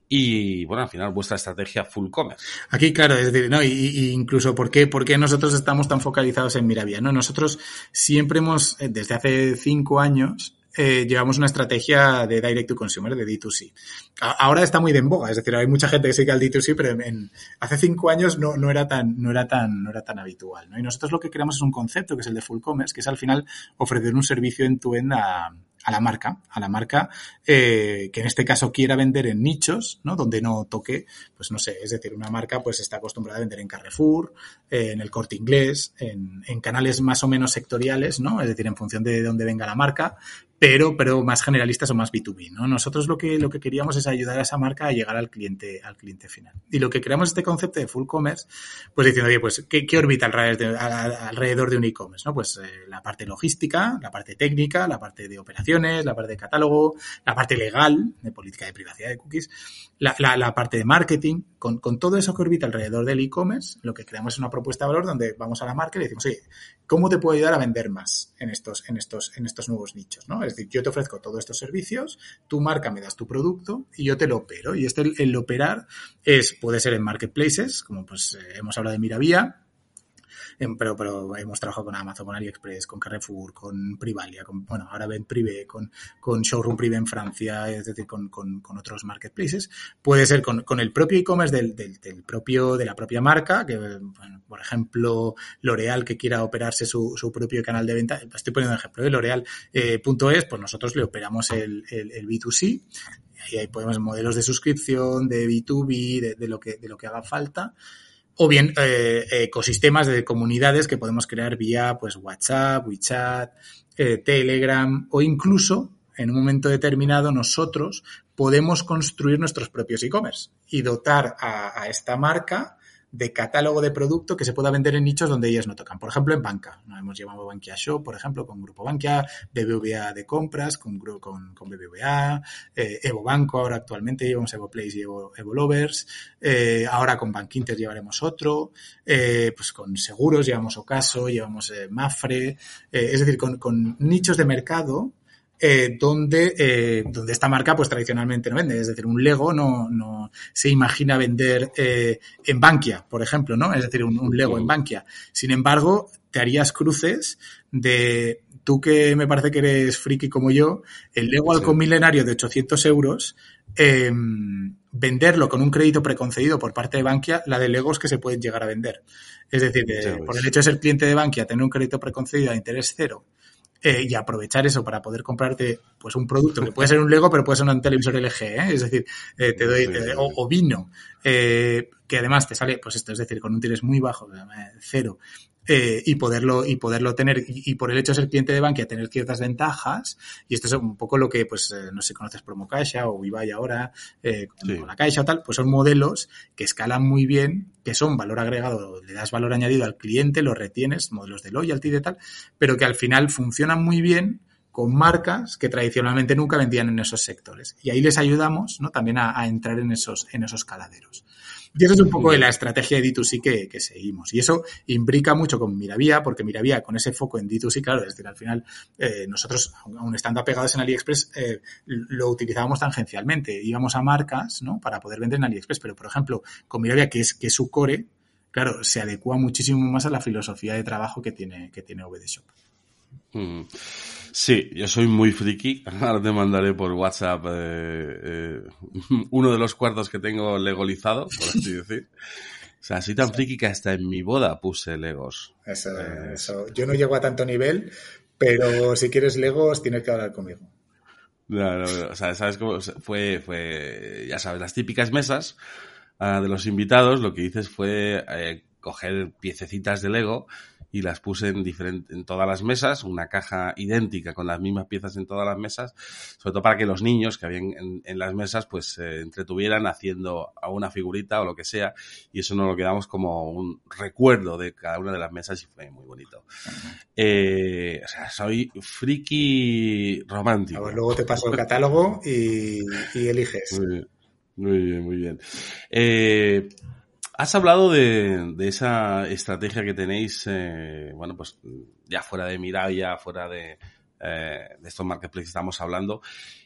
y, bueno, al final vuestra estrategia full commerce. Aquí, claro, es decir, ¿no? Y, y incluso por qué, por qué nosotros estamos tan focalizados en Miravía, ¿no? Nosotros siempre hemos, eh, desde hace cinco años, eh, llevamos una estrategia de direct to consumer, de D2C. A- ahora está muy de en es decir, hay mucha gente que sigue al D2C, pero en, hace cinco años no, no era tan, no era tan, no era tan habitual. Y nosotros lo que creamos es un concepto que es el de full commerce, que es al final ofrecer un servicio en tu end a, a la marca, a la marca eh, que en este caso quiera vender en nichos, ¿no? Donde no toque, pues no sé, es decir, una marca pues está acostumbrada a vender en Carrefour, eh, en el Corte Inglés, en, en canales más o menos sectoriales, ¿no? Es decir, en función de dónde venga la marca, pero, pero más generalistas o más B2B, ¿no? Nosotros lo que, lo que queríamos es ayudar a esa marca a llegar al cliente, al cliente final. Y lo que creamos este concepto de full commerce, pues diciendo, oye, pues, ¿qué, qué orbita alrededor de, un e-commerce, no? Pues eh, la parte logística, la parte técnica, la parte de operaciones, la parte de catálogo, la parte legal, de política de privacidad de cookies, la, la, la parte de marketing, con, con todo eso que orbita alrededor del e-commerce, lo que creamos es una propuesta de valor donde vamos a la marca y le decimos, oye, ¿cómo te puedo ayudar a vender más en estos, en estos, en estos nuevos nichos? ¿no? Es decir, yo te ofrezco todos estos servicios, tu marca me das tu producto y yo te lo opero. Y este, el, operar es, puede ser en marketplaces, como pues eh, hemos hablado de Miravía, em, pero, pero hemos trabajado con Amazon, con AliExpress, con Carrefour, con Privalia, con, bueno, ahora ven Privé, con, con Showroom Privé en Francia, es decir, con, con, con otros marketplaces. Puede ser con, con el propio e-commerce del, del, del propio, de la propia marca, que, bueno, por ejemplo, L'Oreal que quiera operarse su, su propio canal de venta. Estoy poniendo un ejemplo, ¿eh? L'Oreal eh, punto es, pues nosotros le operamos el, el, el B2C y ahí podemos modelos de suscripción, de B2B, de, de, lo, que, de lo que haga falta o bien eh, ecosistemas de comunidades que podemos crear vía pues WhatsApp, WeChat, eh, Telegram o incluso en un momento determinado nosotros podemos construir nuestros propios e-commerce y dotar a, a, esta marca de catálogo de producto que se pueda vender en nichos donde ellas no tocan. Por ejemplo, en banca. Nos hemos llamado Bankia Shop, por ejemplo, con Grupo Bankia, BBVA de compras, con, con, con BBVA, eh, Evo Banco, ahora actualmente llevamos Evo Place y Evo, Evo Lovers, eh, ahora con Bank Inter llevaremos otro, eh, pues con seguros llevamos Ocaso, llevamos eh, Mafre, es decir, con, con nichos de mercado eh, donde, eh, donde esta marca pues tradicionalmente no vende. Es decir, un Lego no, no se imagina vender eh, en Bankia, por ejemplo, ¿no? Es decir, un, un, Lego en Bankia. Sin embargo, te harías cruces de tú que me parece que eres friki como yo, el Lego sí. halcón milenario de 800 euros, eh, venderlo con un crédito preconcedido por parte de Bankia, la de Legos que se pueden llegar a vender. Es decir, por el hecho de ser cliente de Bankia, tener un crédito preconcedido a interés cero, eh, y aprovechar eso para poder comprarte pues un producto que puede ser un Lego, pero puede ser un televisor LG, ¿eh? es decir, eh, te doy, o, o, vino, que además te sale, pues esto, es decir, con un interés muy bajo, cero, eh, y poderlo y poderlo tener y, y, por el hecho de ser cliente de Bankia tener ciertas ventajas y esto es un poco lo que pues eh, no sé si conoces Promocaixa o Ibai ahora eh, con, sí. con, la Caixa o tal pues son modelos que escalan muy bien que son valor agregado le das valor añadido al cliente lo retienes modelos de loyalty y de tal pero que al final funcionan muy bien con marcas que tradicionalmente nunca vendían en esos sectores. Y ahí les ayudamos no también a, a entrar en esos en esos caladeros y eso es un poco de la estrategia de D2C que, que, seguimos. Y eso imbrica mucho con Miravía, porque Miravía, con ese foco en D2C, claro, es decir, al final, eh, nosotros, aún estando apegados en AliExpress, eh, lo utilizábamos tangencialmente. Íbamos a marcas, ¿no? Para poder vender en AliExpress. Pero, por ejemplo, con Miravía, que es, que es su core, claro, se adecua muchísimo más a la filosofía de trabajo que tiene, que tiene VD Shop. Mm. Sí, yo soy muy friki. Ahora te mandaré por WhatsApp eh, eh, uno de los cuartos que tengo legalizado, por así decir. O sea, soy tan friki que hasta en mi boda puse Legos. Eso, eh, eso. Yo no llego a tanto nivel, pero si quieres Legos tienes que hablar conmigo. No, no, o sea, ¿sabes cómo? Fue, fue, ya sabes, las típicas mesas uh, de los invitados, lo que dices fue coger piececitas de Lego y las puse en, diferente, en todas las mesas, una caja idéntica con las mismas piezas en todas las mesas, sobre todo para que los niños que habían en, en las mesas pues se eh, entretuvieran haciendo a una figurita o lo que sea y eso nos lo quedamos como un recuerdo de cada una de las mesas y fue muy bonito. Eh, o sea, soy friki romántico. Ver, luego te paso el catálogo y, y eliges. Muy bien, muy bien. Muy bien. Eh, Has hablado de, de, esa estrategia que tenéis, eh, bueno, pues ya fuera de Miraya, fuera de, eh, de estos marketplaces que estamos hablando.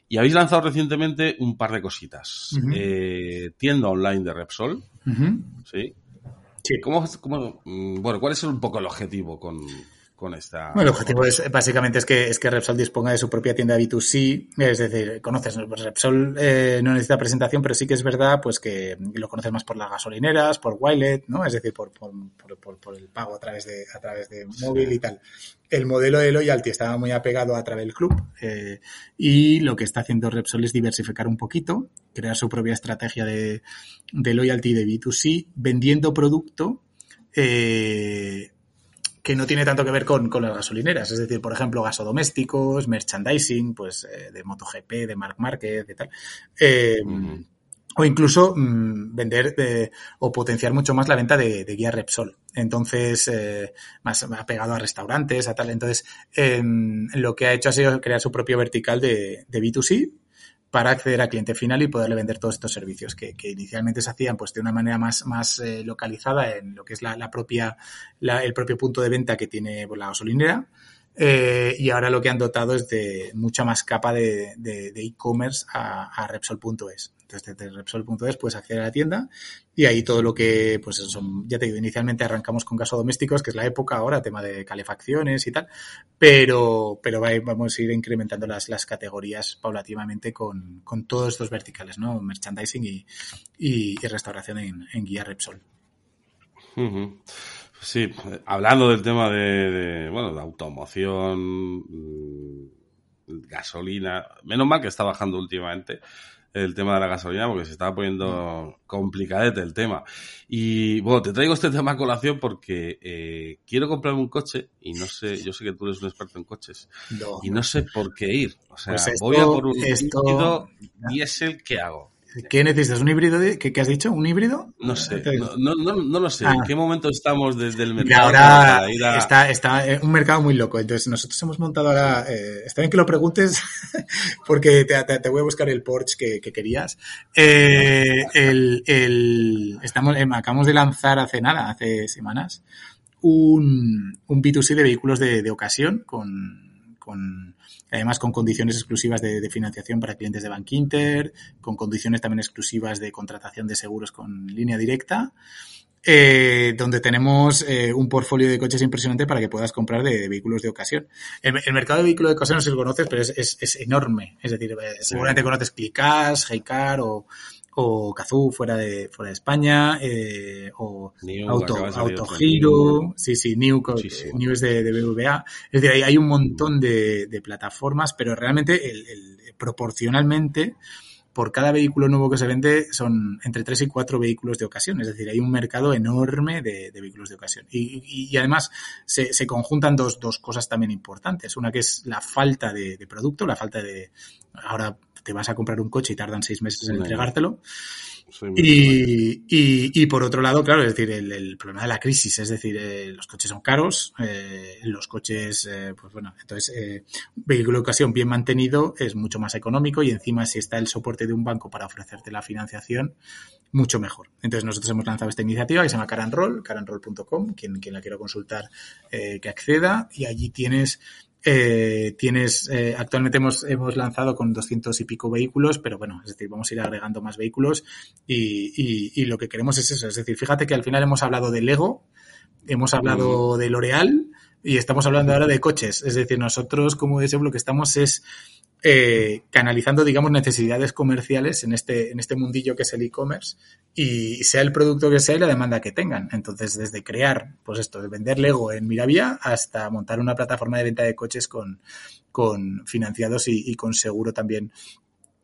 Y habéis lanzado recientemente un par de cositas. Uh -huh. eh, tienda online de Repsol. Uh -huh. ¿Sí? Sí. ¿Cómo, cómo, mm, bueno, ¿cuál es un poco el objetivo con, con esta. Bueno, el objetivo es básicamente es que, es que Repsol disponga de su propia tienda B2C, es decir, conoces, Repsol eh, no necesita presentación, pero sí que es verdad pues que lo conoces más por las gasolineras, por Wilet, ¿no? Es decir, por, por, por, por el pago a través de, a través de móvil sí. y tal. El modelo de loyalty estaba muy apegado a través del club eh, y lo que está haciendo Repsol es diversificar un poquito, crear su propia estrategia de, de loyalty de B2C, vendiendo producto eh, que no tiene tanto que ver con, con, las gasolineras. Es decir, por ejemplo, gasodomésticos, merchandising, pues eh, de MotoGP, de Mark Market, de tal. Eh, mm. O incluso mmm, vender eh, o potenciar mucho más la venta de, de guía Repsol. Entonces, más apegado a restaurantes, a tal. Entonces, em, lo que ha hecho ha sido crear su propio vertical de, de B2C, para acceder al cliente final y poderle vender todos estos servicios que, que inicialmente se hacían pues de una manera más, más eh, localizada en lo que es la, la propia, la, el propio punto de venta que tiene la gasolinera. Eh, y ahora lo que han dotado es de mucha más capa de e-commerce e a, a Repsol.es. Entonces, desde Repsol.es puedes acceder a la tienda y ahí todo lo que, pues ya te digo, inicialmente arrancamos con gasodomésticos, que es la época ahora, tema de calefacciones y tal, pero, pero vamos a ir incrementando las, las categorías paulativamente con, con todos estos verticales, ¿no? Merchandising y, y, restauración en, en, guía Repsol. Sí, hablando del tema de, de, bueno, de automoción, gasolina, menos mal que está bajando últimamente el tema de la gasolina porque se estaba poniendo complicadete el tema. Y bueno, te traigo este tema a colación porque eh, quiero comprarme un coche y no sé, yo sé que tú eres un experto en coches no. y no sé por qué ir. O sea, pues esto, voy a por un esto... diésel, ¿qué hago? ¿Qué necesitas? ¿Un híbrido? De, ¿qué, ¿Qué, has dicho? ¿Un híbrido? No sé, no, no, no, no lo sé. Ah. ¿En qué momento estamos desde el mercado? ahora a... está, está un mercado muy loco. Entonces, nosotros hemos montado ahora. Eh, está bien que lo preguntes, porque te, te, te, voy a buscar el Porsche que, que querías. Eh, el, el, estamos, eh, acabamos de lanzar hace nada, hace semanas, un, un B2C de vehículos de, de ocasión con, con además con condiciones exclusivas de, de, financiación para clientes de Bank Inter, con condiciones también exclusivas de contratación de seguros con línea directa, eh, donde tenemos eh, un portfolio de coches impresionante para que puedas comprar de, de vehículos de ocasión. El, el, mercado de vehículos de ocasión no sé si lo conoces, pero es, es, es enorme. Es decir, eh, sí. seguramente conoces Clicas, Heycar o o Kazoo fuera de fuera de España eh, o New, Auto Autogiro sí sí New. New es de, de, BBVA es decir hay, hay un montón de, de, plataformas pero realmente el, el, proporcionalmente por cada vehículo nuevo que se vende son entre 3 y 4 vehículos de ocasión. Es decir, hay un mercado enorme de, de vehículos de ocasión. Y, y, y además se, se, conjuntan dos, dos cosas también importantes. Una que es la falta de, de producto, la falta de... Ahora te vas a comprar un coche y tardan seis meses en entregártelo. Y, y, y, por otro lado, claro, es decir, el, el problema de la crisis, es decir, eh, los coches son caros, eh, los coches, eh, pues bueno, entonces, eh, vehículo de ocasión bien mantenido es mucho más económico y encima si está el soporte de un banco para ofrecerte la financiación, mucho mejor. Entonces nosotros hemos lanzado esta iniciativa que se llama Caranroll, caranroll.com, quien, quien la quiera consultar, que acceda y allí tienes eh, tienes, eh, actualmente hemos, hemos lanzado con 200 y pico vehículos, pero bueno, es decir, vamos a ir agregando más vehículos y, y, y lo que queremos es eso. Es decir, fíjate que al final hemos hablado de Lego, hemos hablado de L'Oreal y estamos hablando ahora de coches. Es decir, nosotros como ese lo que estamos es eh, canalizando, digamos, necesidades comerciales en este, en este mundillo que es el e-commerce y sea el producto que sea y la demanda que tengan. Entonces, desde crear, pues esto, de vender Lego en Miravía hasta montar una plataforma de venta de coches con, con financiados y, y con seguro también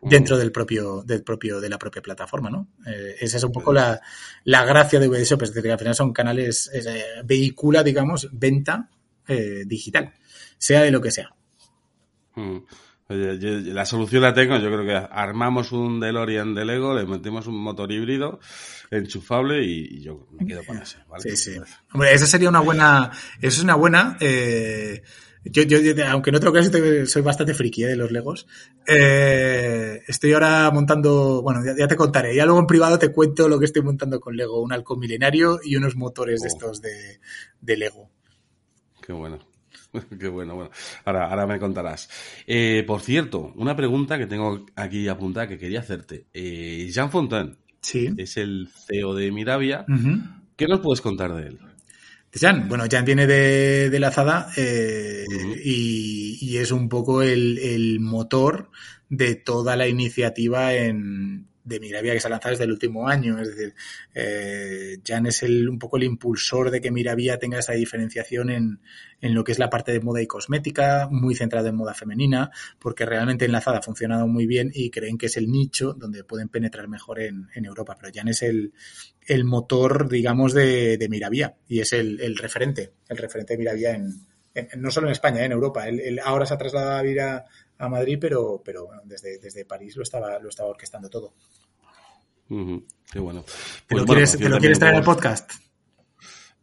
dentro del propio, del propio, de la propia plataforma, ¿no? Eh, esa es un poco la, la gracia de VDShop, es decir, que al final son canales, eh, vehicula, digamos, venta eh, digital, sea de lo que sea. Mm. Oye, yo, la solución la tengo, yo creo que armamos un DeLorean de Lego, le metemos un motor híbrido enchufable y, y yo me quedo con ese, ¿vale? Sí, sí. Hombre, esa sería una buena, eso es una buena, eh, Yo, yo, yo, aunque en otro caso soy bastante friki ¿eh? de los Legos. Eh, estoy ahora montando, bueno, ya, ya te contaré. Ya luego en privado te cuento lo que estoy montando con Lego. Un halcón milenario y unos motores de Oh. estos de, de Lego. Qué bueno. Qué bueno, bueno. Ahora, ahora me contarás. Eh, por cierto, una pregunta que tengo aquí apuntada que quería hacerte. Eh, Jean Fontaine Sí. es el CEO de Miravia. Ujú. ¿Qué nos puedes contar de él? De Jan, bueno, Jan viene de, de la Zada eh, y, y es un poco el, el motor de toda la iniciativa en, de Miravia que se ha lanzado desde el último año. Es decir, eh, Jan es el, un poco el impulsor de que Miravia tenga esa diferenciación en, en lo que es la parte de moda y cosmética, muy centrado en moda femenina, porque realmente en la Zada ha funcionado muy bien y creen que es el nicho donde pueden penetrar mejor en, Europa. Pero Jan es el, el motor, digamos, de, de y es el, el referente, el referente de Miravia en, no solo en España, en Europa. Ahora se ha trasladado a vivir a Madrid, pero, pero bueno, desde, desde París lo estaba, lo estaba orquestando todo. Qué bueno. ¿Te Pues lo bueno, quieres, te lo quieres traer al podcast?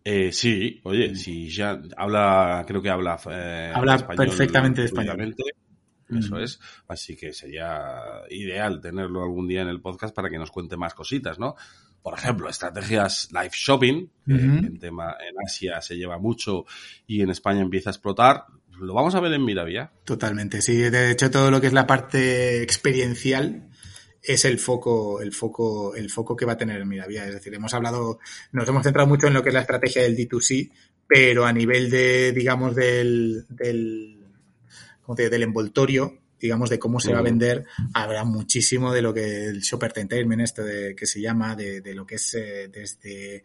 Eh, sí, oye, si ya habla, creo que habla, eh, Habla perfectamente español. fluidamente, Eso es. Así que sería ideal tenerlo algún día en el podcast para que nos cuente más cositas, ¿no? Por ejemplo, estrategias live shopping, que en tema en Asia se lleva mucho y en España empieza a explotar. Lo vamos a ver en Miravia. Totalmente, sí. De hecho, todo lo que es la parte experiencial es el foco, el foco, el foco que va a tener Miravia. Es decir, hemos hablado, nos hemos centrado mucho en lo que es la estrategia del D2C, pero a nivel de, digamos, del, del, ¿cómo te digo? del envoltorio, digamos, de cómo se va a vender, habrá muchísimo de lo que el shop entertainment, esto de, que se llama, de, de lo que es eh, desde,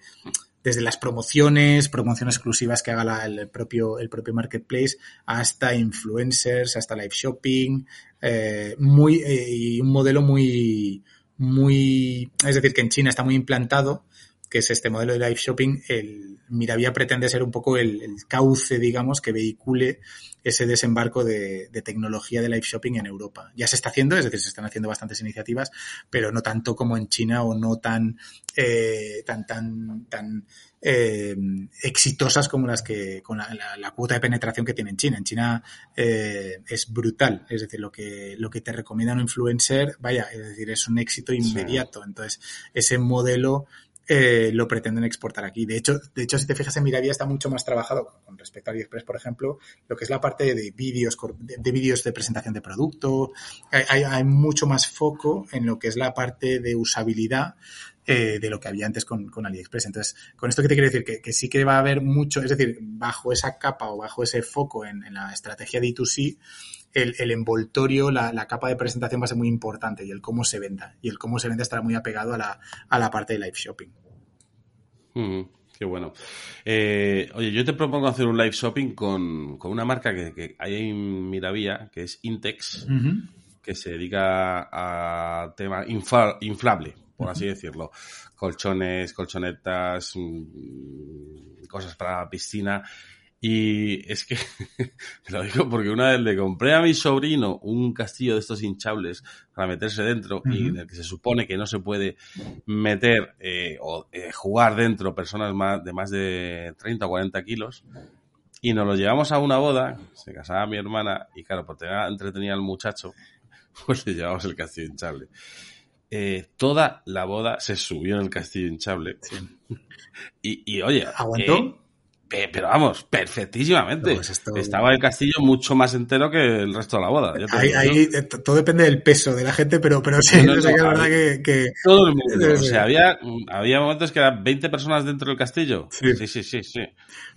desde las promociones, promociones exclusivas que haga el propio, el propio marketplace, hasta influencers, hasta live shopping, eh, muy, eh, y un modelo muy, muy, es decir, que en China está muy implantado, que es este modelo de live shopping, el Miravia pretende ser un poco el, el cauce, digamos, que vehicule ese desembarco de, de tecnología de live shopping en Europa. Ya se está haciendo, es decir, se están haciendo bastantes iniciativas, pero no tanto como en China o no tan, eh, tan, tan, tan eh, exitosas como las que, con la, la- la cuota de penetración que tiene en China. En China eh, es brutal, es decir, lo que, lo que te recomienda un influencer, vaya, es decir, es un éxito inmediato. Entonces, ese modelo eh, lo pretenden exportar aquí. De hecho, de hecho, si te fijas en Miravia está mucho más trabajado con respecto a AliExpress, por ejemplo, lo que es la parte de vídeos, de, de vídeos de presentación de producto. Hay, hay- mucho más foco en lo que es la parte de usabilidad eh, de lo que había antes con, con AliExpress. Entonces, con esto que te quiero decir, que, que sí que va a haber mucho, es decir, bajo esa capa o bajo ese foco en, en la estrategia D2C, el, el envoltorio, la, la capa de presentación va a ser muy importante y el cómo se venda. Y el cómo se venda estará muy apegado a la, a la parte de live shopping. Ujú, Qué bueno. Eh, oye, yo te propongo hacer un live shopping con, con una marca que, que hay en Miravía, que es Intex, que se dedica a tema infla- inflable, por así decirlo. Colchones, colchonetas, mm, cosas para la piscina. Y es que, te lo digo porque una vez le compré a mi sobrino un castillo de estos hinchables para meterse dentro y en el que se supone que no se puede meter eh, o eh, jugar dentro personas más, de más de 30 o 40 kilos. Y nos lo llevamos a una boda, se casaba mi hermana, y claro, por tener entretenida al muchacho, pues le llevamos el castillo hinchable. Eh, toda la boda se subió en el castillo hinchable. Y, y, oye, ¿Aguantó? Pe- pero vamos, perfectísimamente. Pues esto- Estaba el castillo mucho más entero que el resto de la boda. Ahí, ahí, eh, todo depende del peso de la gente, pero, pero sí, No, no, que no, verdad que, que- Todo el mundo. O sea, había, había momentos que eran 20 personas dentro del castillo. Sí. Sí, sí, sí, sí.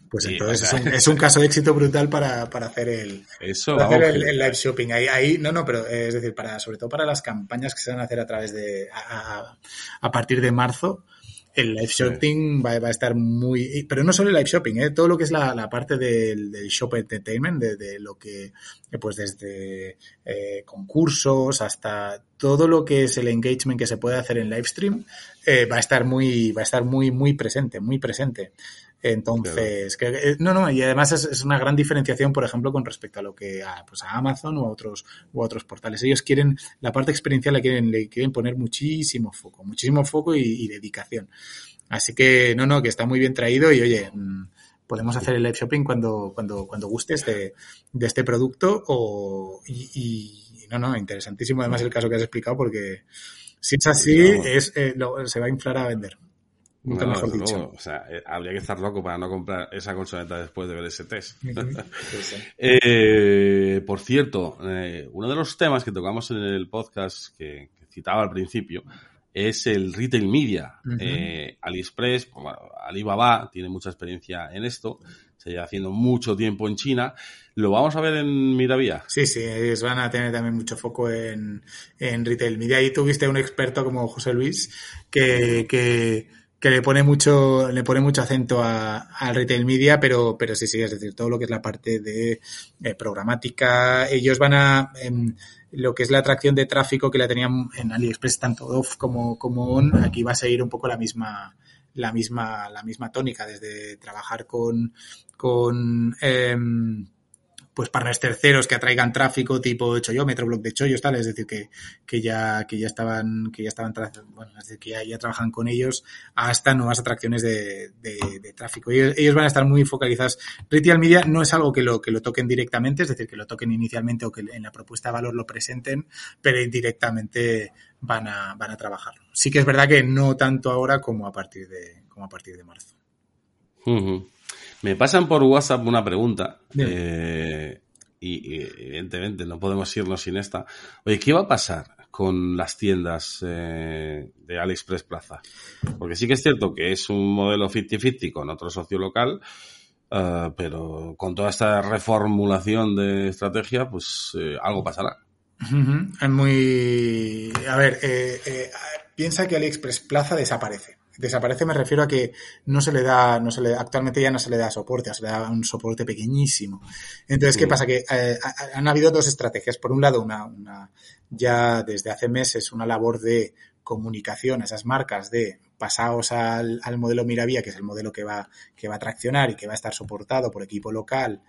pues Sí, entonces o sea- es, un, es un caso de éxito brutal para, para hacer el, Eso, para hacer vamos, el, live shopping. Ahí, ahí, no, no, pero eh, es decir, para, sobre todo para las campañas que se van a hacer a través de, a, a- a partir de marzo, el live Sí. shopping va, va a estar muy, pero no solo el live shopping, eh, todo lo que es la, la parte del, del shop entertainment, de, de lo que, pues desde eh, concursos hasta todo lo que es el engagement que se puede hacer en live stream, eh, va a estar muy, va a estar muy, muy presente, muy presente. Entonces, que- eh, no, no, y además es, es una gran diferenciación, por ejemplo, con respecto a lo que a, pues a Amazon o a otros o a otros portales. Ellos quieren la parte experiencial le quieren le quieren poner muchísimo foco, muchísimo foco y, y dedicación. Así que no, no, que está muy bien traído y oye, mm, podemos hacer el live shopping cuando, cuando, cuando gustes de, de este producto o, y, y, no, no, interesantísimo además el caso que has explicado porque si es así, es, eh, lo, se va a inflar a vender. Nunca No, mejor desde dicho. luego, o sea, eh, habría que estar loco para no comprar esa colchoneta después de ver ese test. Eh, por cierto, eh, uno de los temas que tocamos en el podcast que, que citaba al principio es el retail media. Eh, AliExpress, pues, bueno, Alibaba tiene mucha experiencia en esto, se lleva haciendo mucho tiempo en China. Lo vamos a ver en Miravía. Sí, sí, ellos van a tener también mucho foco en, en retail media. Ahí tuviste un experto como José Luis que, que, que le pone mucho, le pone mucho acento al retail media, pero, pero sí, sí, es decir, todo lo que es la parte de eh, programática, ellos van a, em, lo que es la atracción de tráfico que la tenían en AliExpress tanto off como, como on, aquí va a seguir un poco la misma, la misma, la misma tónica, desde trabajar con, con, em, pues partners terceros que atraigan tráfico tipo chollómetro, blog de chollos, tal, es decir, que, que ya, que ya estaban, que ya estaban, bueno, es decir, que ya, trabajan con ellos hasta nuevas atracciones de, tráfico. Ellos, ellos van a estar muy focalizados. Retail Media no es algo que lo, que lo toquen directamente, es decir, que lo toquen inicialmente o que en la propuesta de valor lo presenten, pero indirectamente van a, van a trabajarlo. Sí que es verdad que no tanto ahora como a partir de, como a partir de marzo. Ujú. Me pasan por WhatsApp una pregunta. Eh, y, y, evidentemente no podemos irnos sin esta. Oye, ¿qué va a pasar con las tiendas eh, de AliExpress Plaza? Porque sí que es cierto que es un modelo 50-50 con otro socio local, eh, pero con toda esta reformulación de estrategia, pues eh, algo pasará. Es muy. A ver, eh, eh, piensa que AliExpress Plaza desaparece. Desaparece me refiero a que no se le da, no se le, actualmente ya no se le da soporte, se le da un soporte pequeñísimo. Entonces, ¿qué pasa? Que eh, ha- han habido dos estrategias. Por un lado, una, una, ya desde hace meses, una labor de comunicación a esas marcas de pasaos al, al modelo Miravía, que es el modelo que va, que va a traccionar y que va a estar soportado por equipo local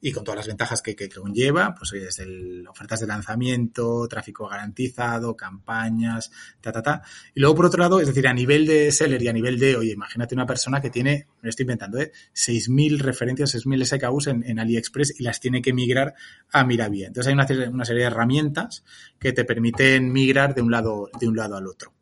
y con todas las ventajas que, que conlleva, pues desde el- ofertas de lanzamiento, tráfico garantizado, campañas, ta, ta, ta. Y luego, por otro lado, es decir, a nivel de seller y a nivel de, oye, imagínate una persona que tiene, me lo estoy inventando, ¿eh? 6.000 referencias, 6.000 SKUs en, en AliExpress y las tiene que migrar a Miravía. Entonces hay una, una serie de herramientas que te permiten migrar de un lado, de un lado al otro.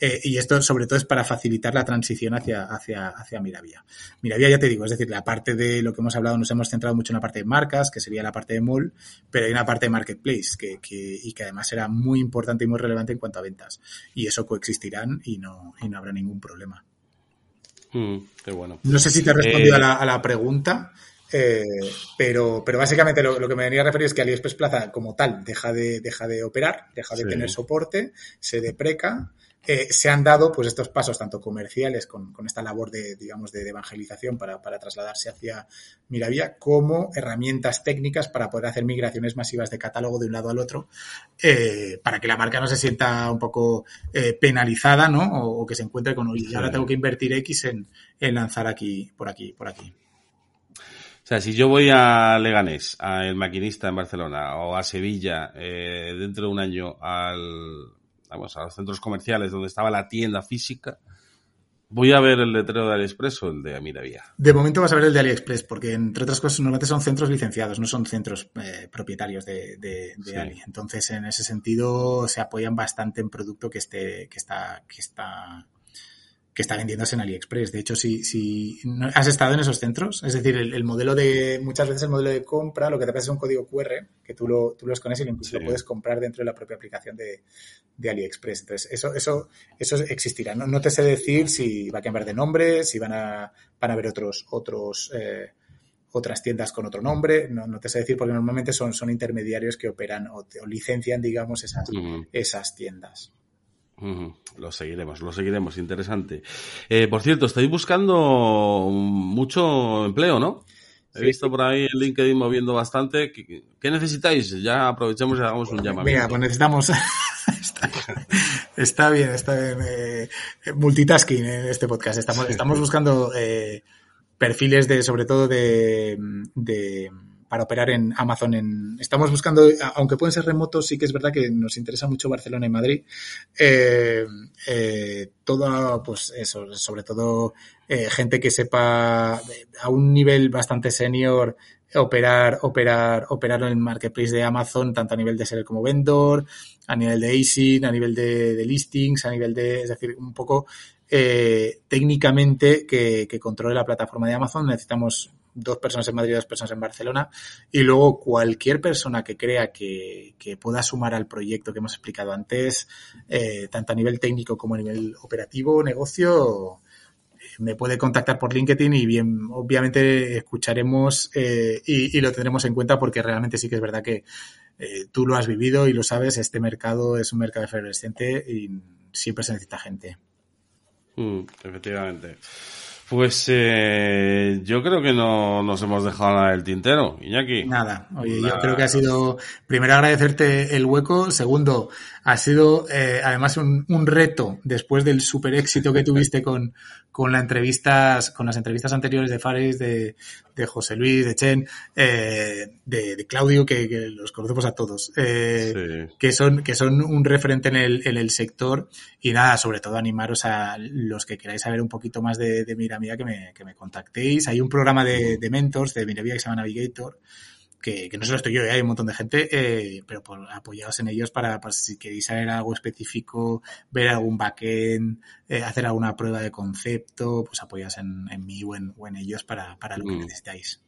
Eh, y esto sobre todo es para facilitar la transición hacia, hacia, hacia Miravía. Miravía ya te digo, es decir, la parte de lo que hemos hablado, nos hemos centrado mucho en la parte de marcas, que sería la parte de mall, pero hay una parte de marketplace que, que, y que además será muy importante y muy relevante en cuanto a ventas. Y eso coexistirán y no, y no habrá ningún problema. Mm, qué bueno. No sé si te he respondido Eh, a, la, a la pregunta, eh, pero, pero básicamente lo, lo que me venía a referir es que AliExpress Plaza como tal deja de, deja de operar, deja de Sí. tener soporte, se depreca. Eh, se han dado pues estos pasos tanto comerciales con, con esta labor de digamos de, de evangelización para, para trasladarse hacia Miravía como herramientas técnicas para poder hacer migraciones masivas de catálogo de un lado al otro eh, para que la marca no se sienta un poco eh, penalizada ¿no? o, o que se encuentre con "Oye, ahora tengo que invertir X en, en lanzar aquí por aquí por aquí O sea, si yo voy a Leganés, a El Maquinista en Barcelona, o a Sevilla, eh, dentro de un año al, vamos, a los centros comerciales donde estaba la tienda física, voy a ver el letrero de AliExpress o el de Miravía. De momento vas a ver el de AliExpress, porque entre otras cosas normalmente son centros licenciados, no son centros eh, propietarios de, de, de Sí. Ali. Entonces, en ese sentido, se apoyan bastante en producto que esté, que está, que está, que está vendiéndose en AliExpress. De hecho, si, si has estado en esos centros, es decir, el, el modelo de, muchas veces el modelo de compra, lo que te pasa es un código QR que tú lo, tú lo escones y lo incluso Sí. lo puedes comprar dentro de la propia aplicación de, de AliExpress. Entonces, eso, eso, eso existirá. No, no te sé decir si va a cambiar de nombre, si van a, van a haber otros, otros, eh, otras tiendas con otro nombre. No, no te sé decir porque normalmente son, son intermediarios que operan o, te- o licencian, digamos, esas, esas tiendas. Lo seguiremos, lo seguiremos, interesante. Eh, por cierto, estáis buscando mucho empleo, ¿no? He visto por ahí en LinkedIn moviendo bastante. ¿Qué, necesitáis? Ya aprovechemos y hagamos un llamamiento. Mira, pues necesitamos. está, está bien, está bien. eh, multitasking en este podcast. Estamos, estamos buscando eh, perfiles de, sobre todo de, de para operar en Amazon. En, estamos buscando, aunque pueden ser remotos, sí que es verdad que nos interesa mucho Barcelona y Madrid. Eh, eh, todo, pues eso, sobre todo eh, gente que sepa a un nivel bastante senior operar, operar, operar en el marketplace de Amazon, tanto a nivel de ser como vendor, a nivel de ASIN, a nivel de, de listings, a nivel de, es decir, un poco eh, técnicamente que, que, controle la plataforma de Amazon. Necesitamos dos personas en Madrid y dos personas en Barcelona. Y luego cualquier persona que crea que, que pueda sumar al proyecto que hemos explicado antes, eh, tanto a nivel técnico como a nivel operativo, negocio, me puede contactar por LinkedIn y bien, obviamente escucharemos eh, y, y, lo tendremos en cuenta porque realmente sí que es verdad que eh, tú lo has vivido y lo sabes, este mercado es un mercado efervescente y siempre se necesita gente. Mm, efectivamente. Pues eh, yo creo que no nos hemos dejado nada del tintero, Iñaki. Nada, oye, nada. yo creo que ha sido, primero agradecerte el hueco, segundo, ha sido eh, además un, un, reto después del super éxito que tuviste con, con, la entrevistas, con las entrevistas anteriores de Fares, de, de José Luis, de Chen, eh, de, de, Claudio, que, que, los conocemos a todos, eh, sí. que, son, que son un referente en el, en el sector y nada, sobre todo animaros a los que queráis saber un poquito más de, de Miramía que me, que me contactéis. Hay un programa de, de mentors de Miramía que se llama Navigator, que, que, no solo estoy yo, ¿eh? hay un montón de gente, eh, pero por, apoyados en ellos para, para, si queréis saber algo específico, ver algún backend, eh, hacer alguna prueba de concepto, pues apoyaos en, en mí o en, o en, ellos para, para lo que mm. necesitáis.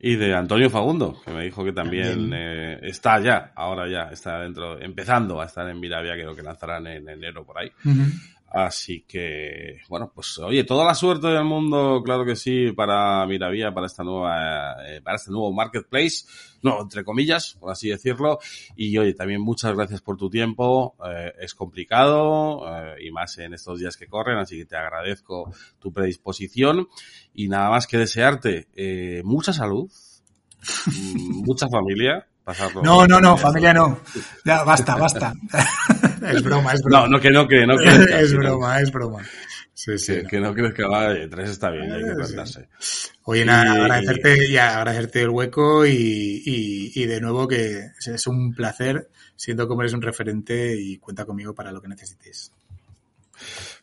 Y de Antonio Fagundo, que me dijo que también, también. Eh, está ya, ahora ya, está dentro, empezando a estar en Miravia, creo que lanzarán en enero por ahí. Uh -huh. Así que, bueno, pues oye, toda la suerte del mundo, claro que sí, para Miravía, para esta nueva, eh, para este nuevo marketplace, no, entre comillas, por así decirlo. Y oye, también muchas gracias por tu tiempo. Eh, es complicado, eh, y más en estos días que corren, así que te agradezco tu predisposición. Y nada más que desearte mucha salud, mucha familia, Pasarlo no, no, no, familia no. Ya, basta, basta. es broma, es broma. No, no, que no, que no. Que es broma, es broma. Sí, sí. Que no, que no crees que va, tres está bien, hay que plantarse. Oye, nada, y... agradecerte y agradecerte el hueco y, y, y, de nuevo que es un placer. Siento como eres un referente y cuenta conmigo para lo que necesites.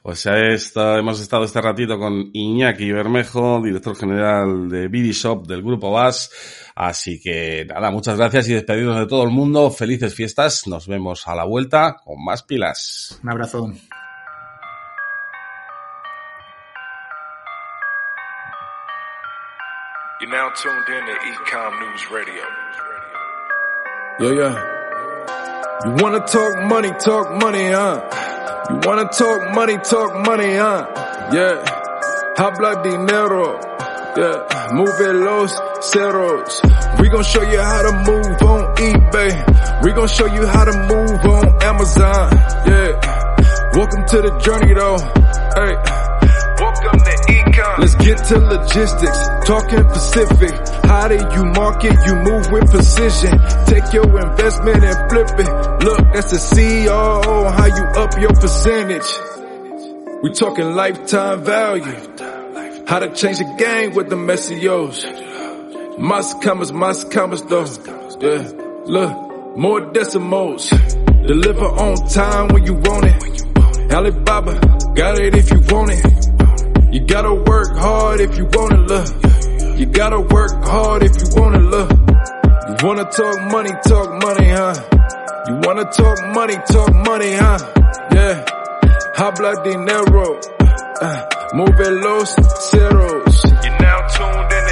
Pues esta, hemos estado este ratito con Iñaki Bermejo, director general de BD Shop del Grupo VAS. Así que nada, muchas gracias y despedidos de todo el mundo. Felices fiestas. Nos vemos a la vuelta con más pilas. Un abrazo. You're now tuned in to Ecom News Radio. Yeah, yeah. You wanna talk money, talk money, huh? You wanna talk money, talk money, huh? Yeah. Habla dinero. Yeah. Move los ceros. We gon' show you how to move on eBay. We gon' show you how to move on Amazon. Yeah. Welcome to the journey though. Hey. Welcome to Ecom. Let's get to logistics. Talking Pacific. How do you market? You move with precision. Take your investment and flip it. Look, that's the CEO. How you up your percentage? We talking lifetime value. How to change the game with the SEOs. Mas commas, mas commas though. Yeah, look, more decimals. Deliver on time when you want it. Alibaba, got it if you want it. You gotta work hard if you want it, look. You gotta work hard if you wanna look. You wanna talk money, talk money, huh? You wanna talk money, talk money, huh? Yeah. Habla dinero. Uh, move los ceros. You're now tuned in